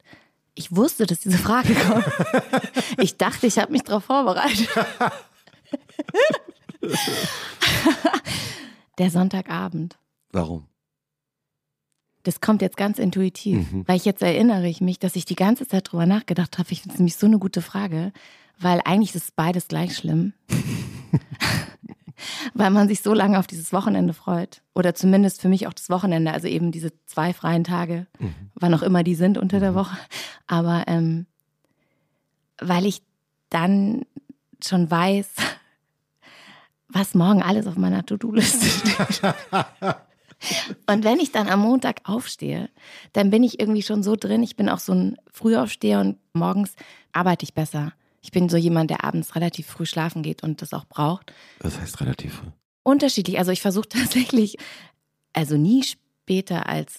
Ich wusste, dass diese Frage kommt. ich dachte, ich habe mich darauf vorbereitet. Der Sonntagabend. Warum? Das kommt jetzt ganz intuitiv, mhm. weil ich jetzt erinnere ich mich, dass ich die ganze Zeit drüber nachgedacht habe. Ich finde es nämlich so eine gute Frage, weil eigentlich ist beides gleich schlimm. weil man sich so lange auf dieses Wochenende freut. Oder zumindest für mich auch das Wochenende, also eben diese zwei freien Tage, mhm. wann auch immer die sind unter der mhm. Woche. Aber ähm, weil ich dann schon weiß, was morgen alles auf meiner To-Do-Liste steht. Und wenn ich dann am Montag aufstehe, dann bin ich irgendwie schon so drin. Ich bin auch so ein Frühaufsteher und morgens arbeite ich besser. Ich bin so jemand, der abends relativ früh schlafen geht und das auch braucht. Das heißt relativ früh. Unterschiedlich. Also ich versuche tatsächlich, also nie später als,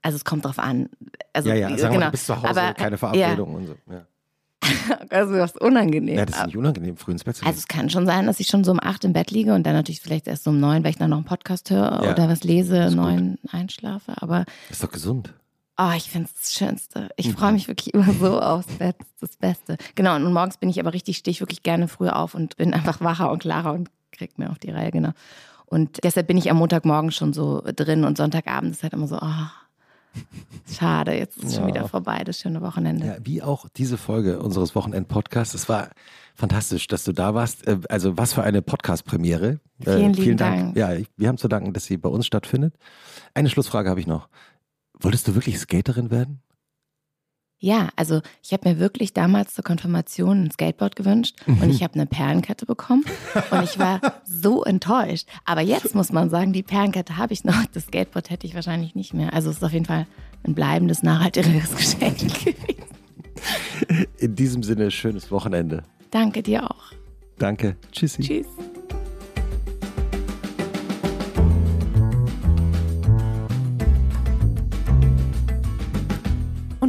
also es kommt drauf an. Also, ja, ja, sagen genau. wir, du bist zu Hause, Aber, keine Verabredung und so. Ja. Also das ist unangenehm. ja, das ist nicht unangenehm, früh ins Bett zu gehen. Also es kann schon sein, dass ich schon so um acht im Bett liege und dann natürlich vielleicht erst so um neun, weil ich dann noch einen Podcast höre Ja, oder was lese, neun einschlafe. Aber ist doch gesund. Oh, ich finde es das Schönste. Ich Mhm. freue mich wirklich immer so aufs Bett. Das Beste. Genau, und morgens bin ich aber richtig, stehe ich wirklich gerne früh auf und bin einfach wacher und klarer und krieg mir auf die Reihe, genau. Und deshalb bin ich am Montagmorgen schon so drin und Sonntagabend ist halt immer so, oh, schade, jetzt ist es schon Ja. wieder vorbei, das schöne Wochenende. Ja, wie auch diese Folge unseres Wochenend-Podcasts. Es war fantastisch, dass du da warst. Äh, Also was für eine Podcast-Premiere. Äh, Vielen lieben Dank. Ja, wir haben zu danken, dass sie bei uns stattfindet. Eine Schlussfrage habe ich noch. Wolltest du wirklich Skaterin werden? Ja, also ich habe mir wirklich damals zur Konfirmation ein Skateboard gewünscht und ich habe eine Perlenkette bekommen und ich war so enttäuscht. Aber jetzt muss man sagen, die Perlenkette habe ich noch, das Skateboard hätte ich wahrscheinlich nicht mehr. Also es ist auf jeden Fall ein bleibendes, nachhaltiges Geschenk gewesen. In diesem Sinne, schönes Wochenende. Danke dir auch. Danke. Tschüssi. Tschüss.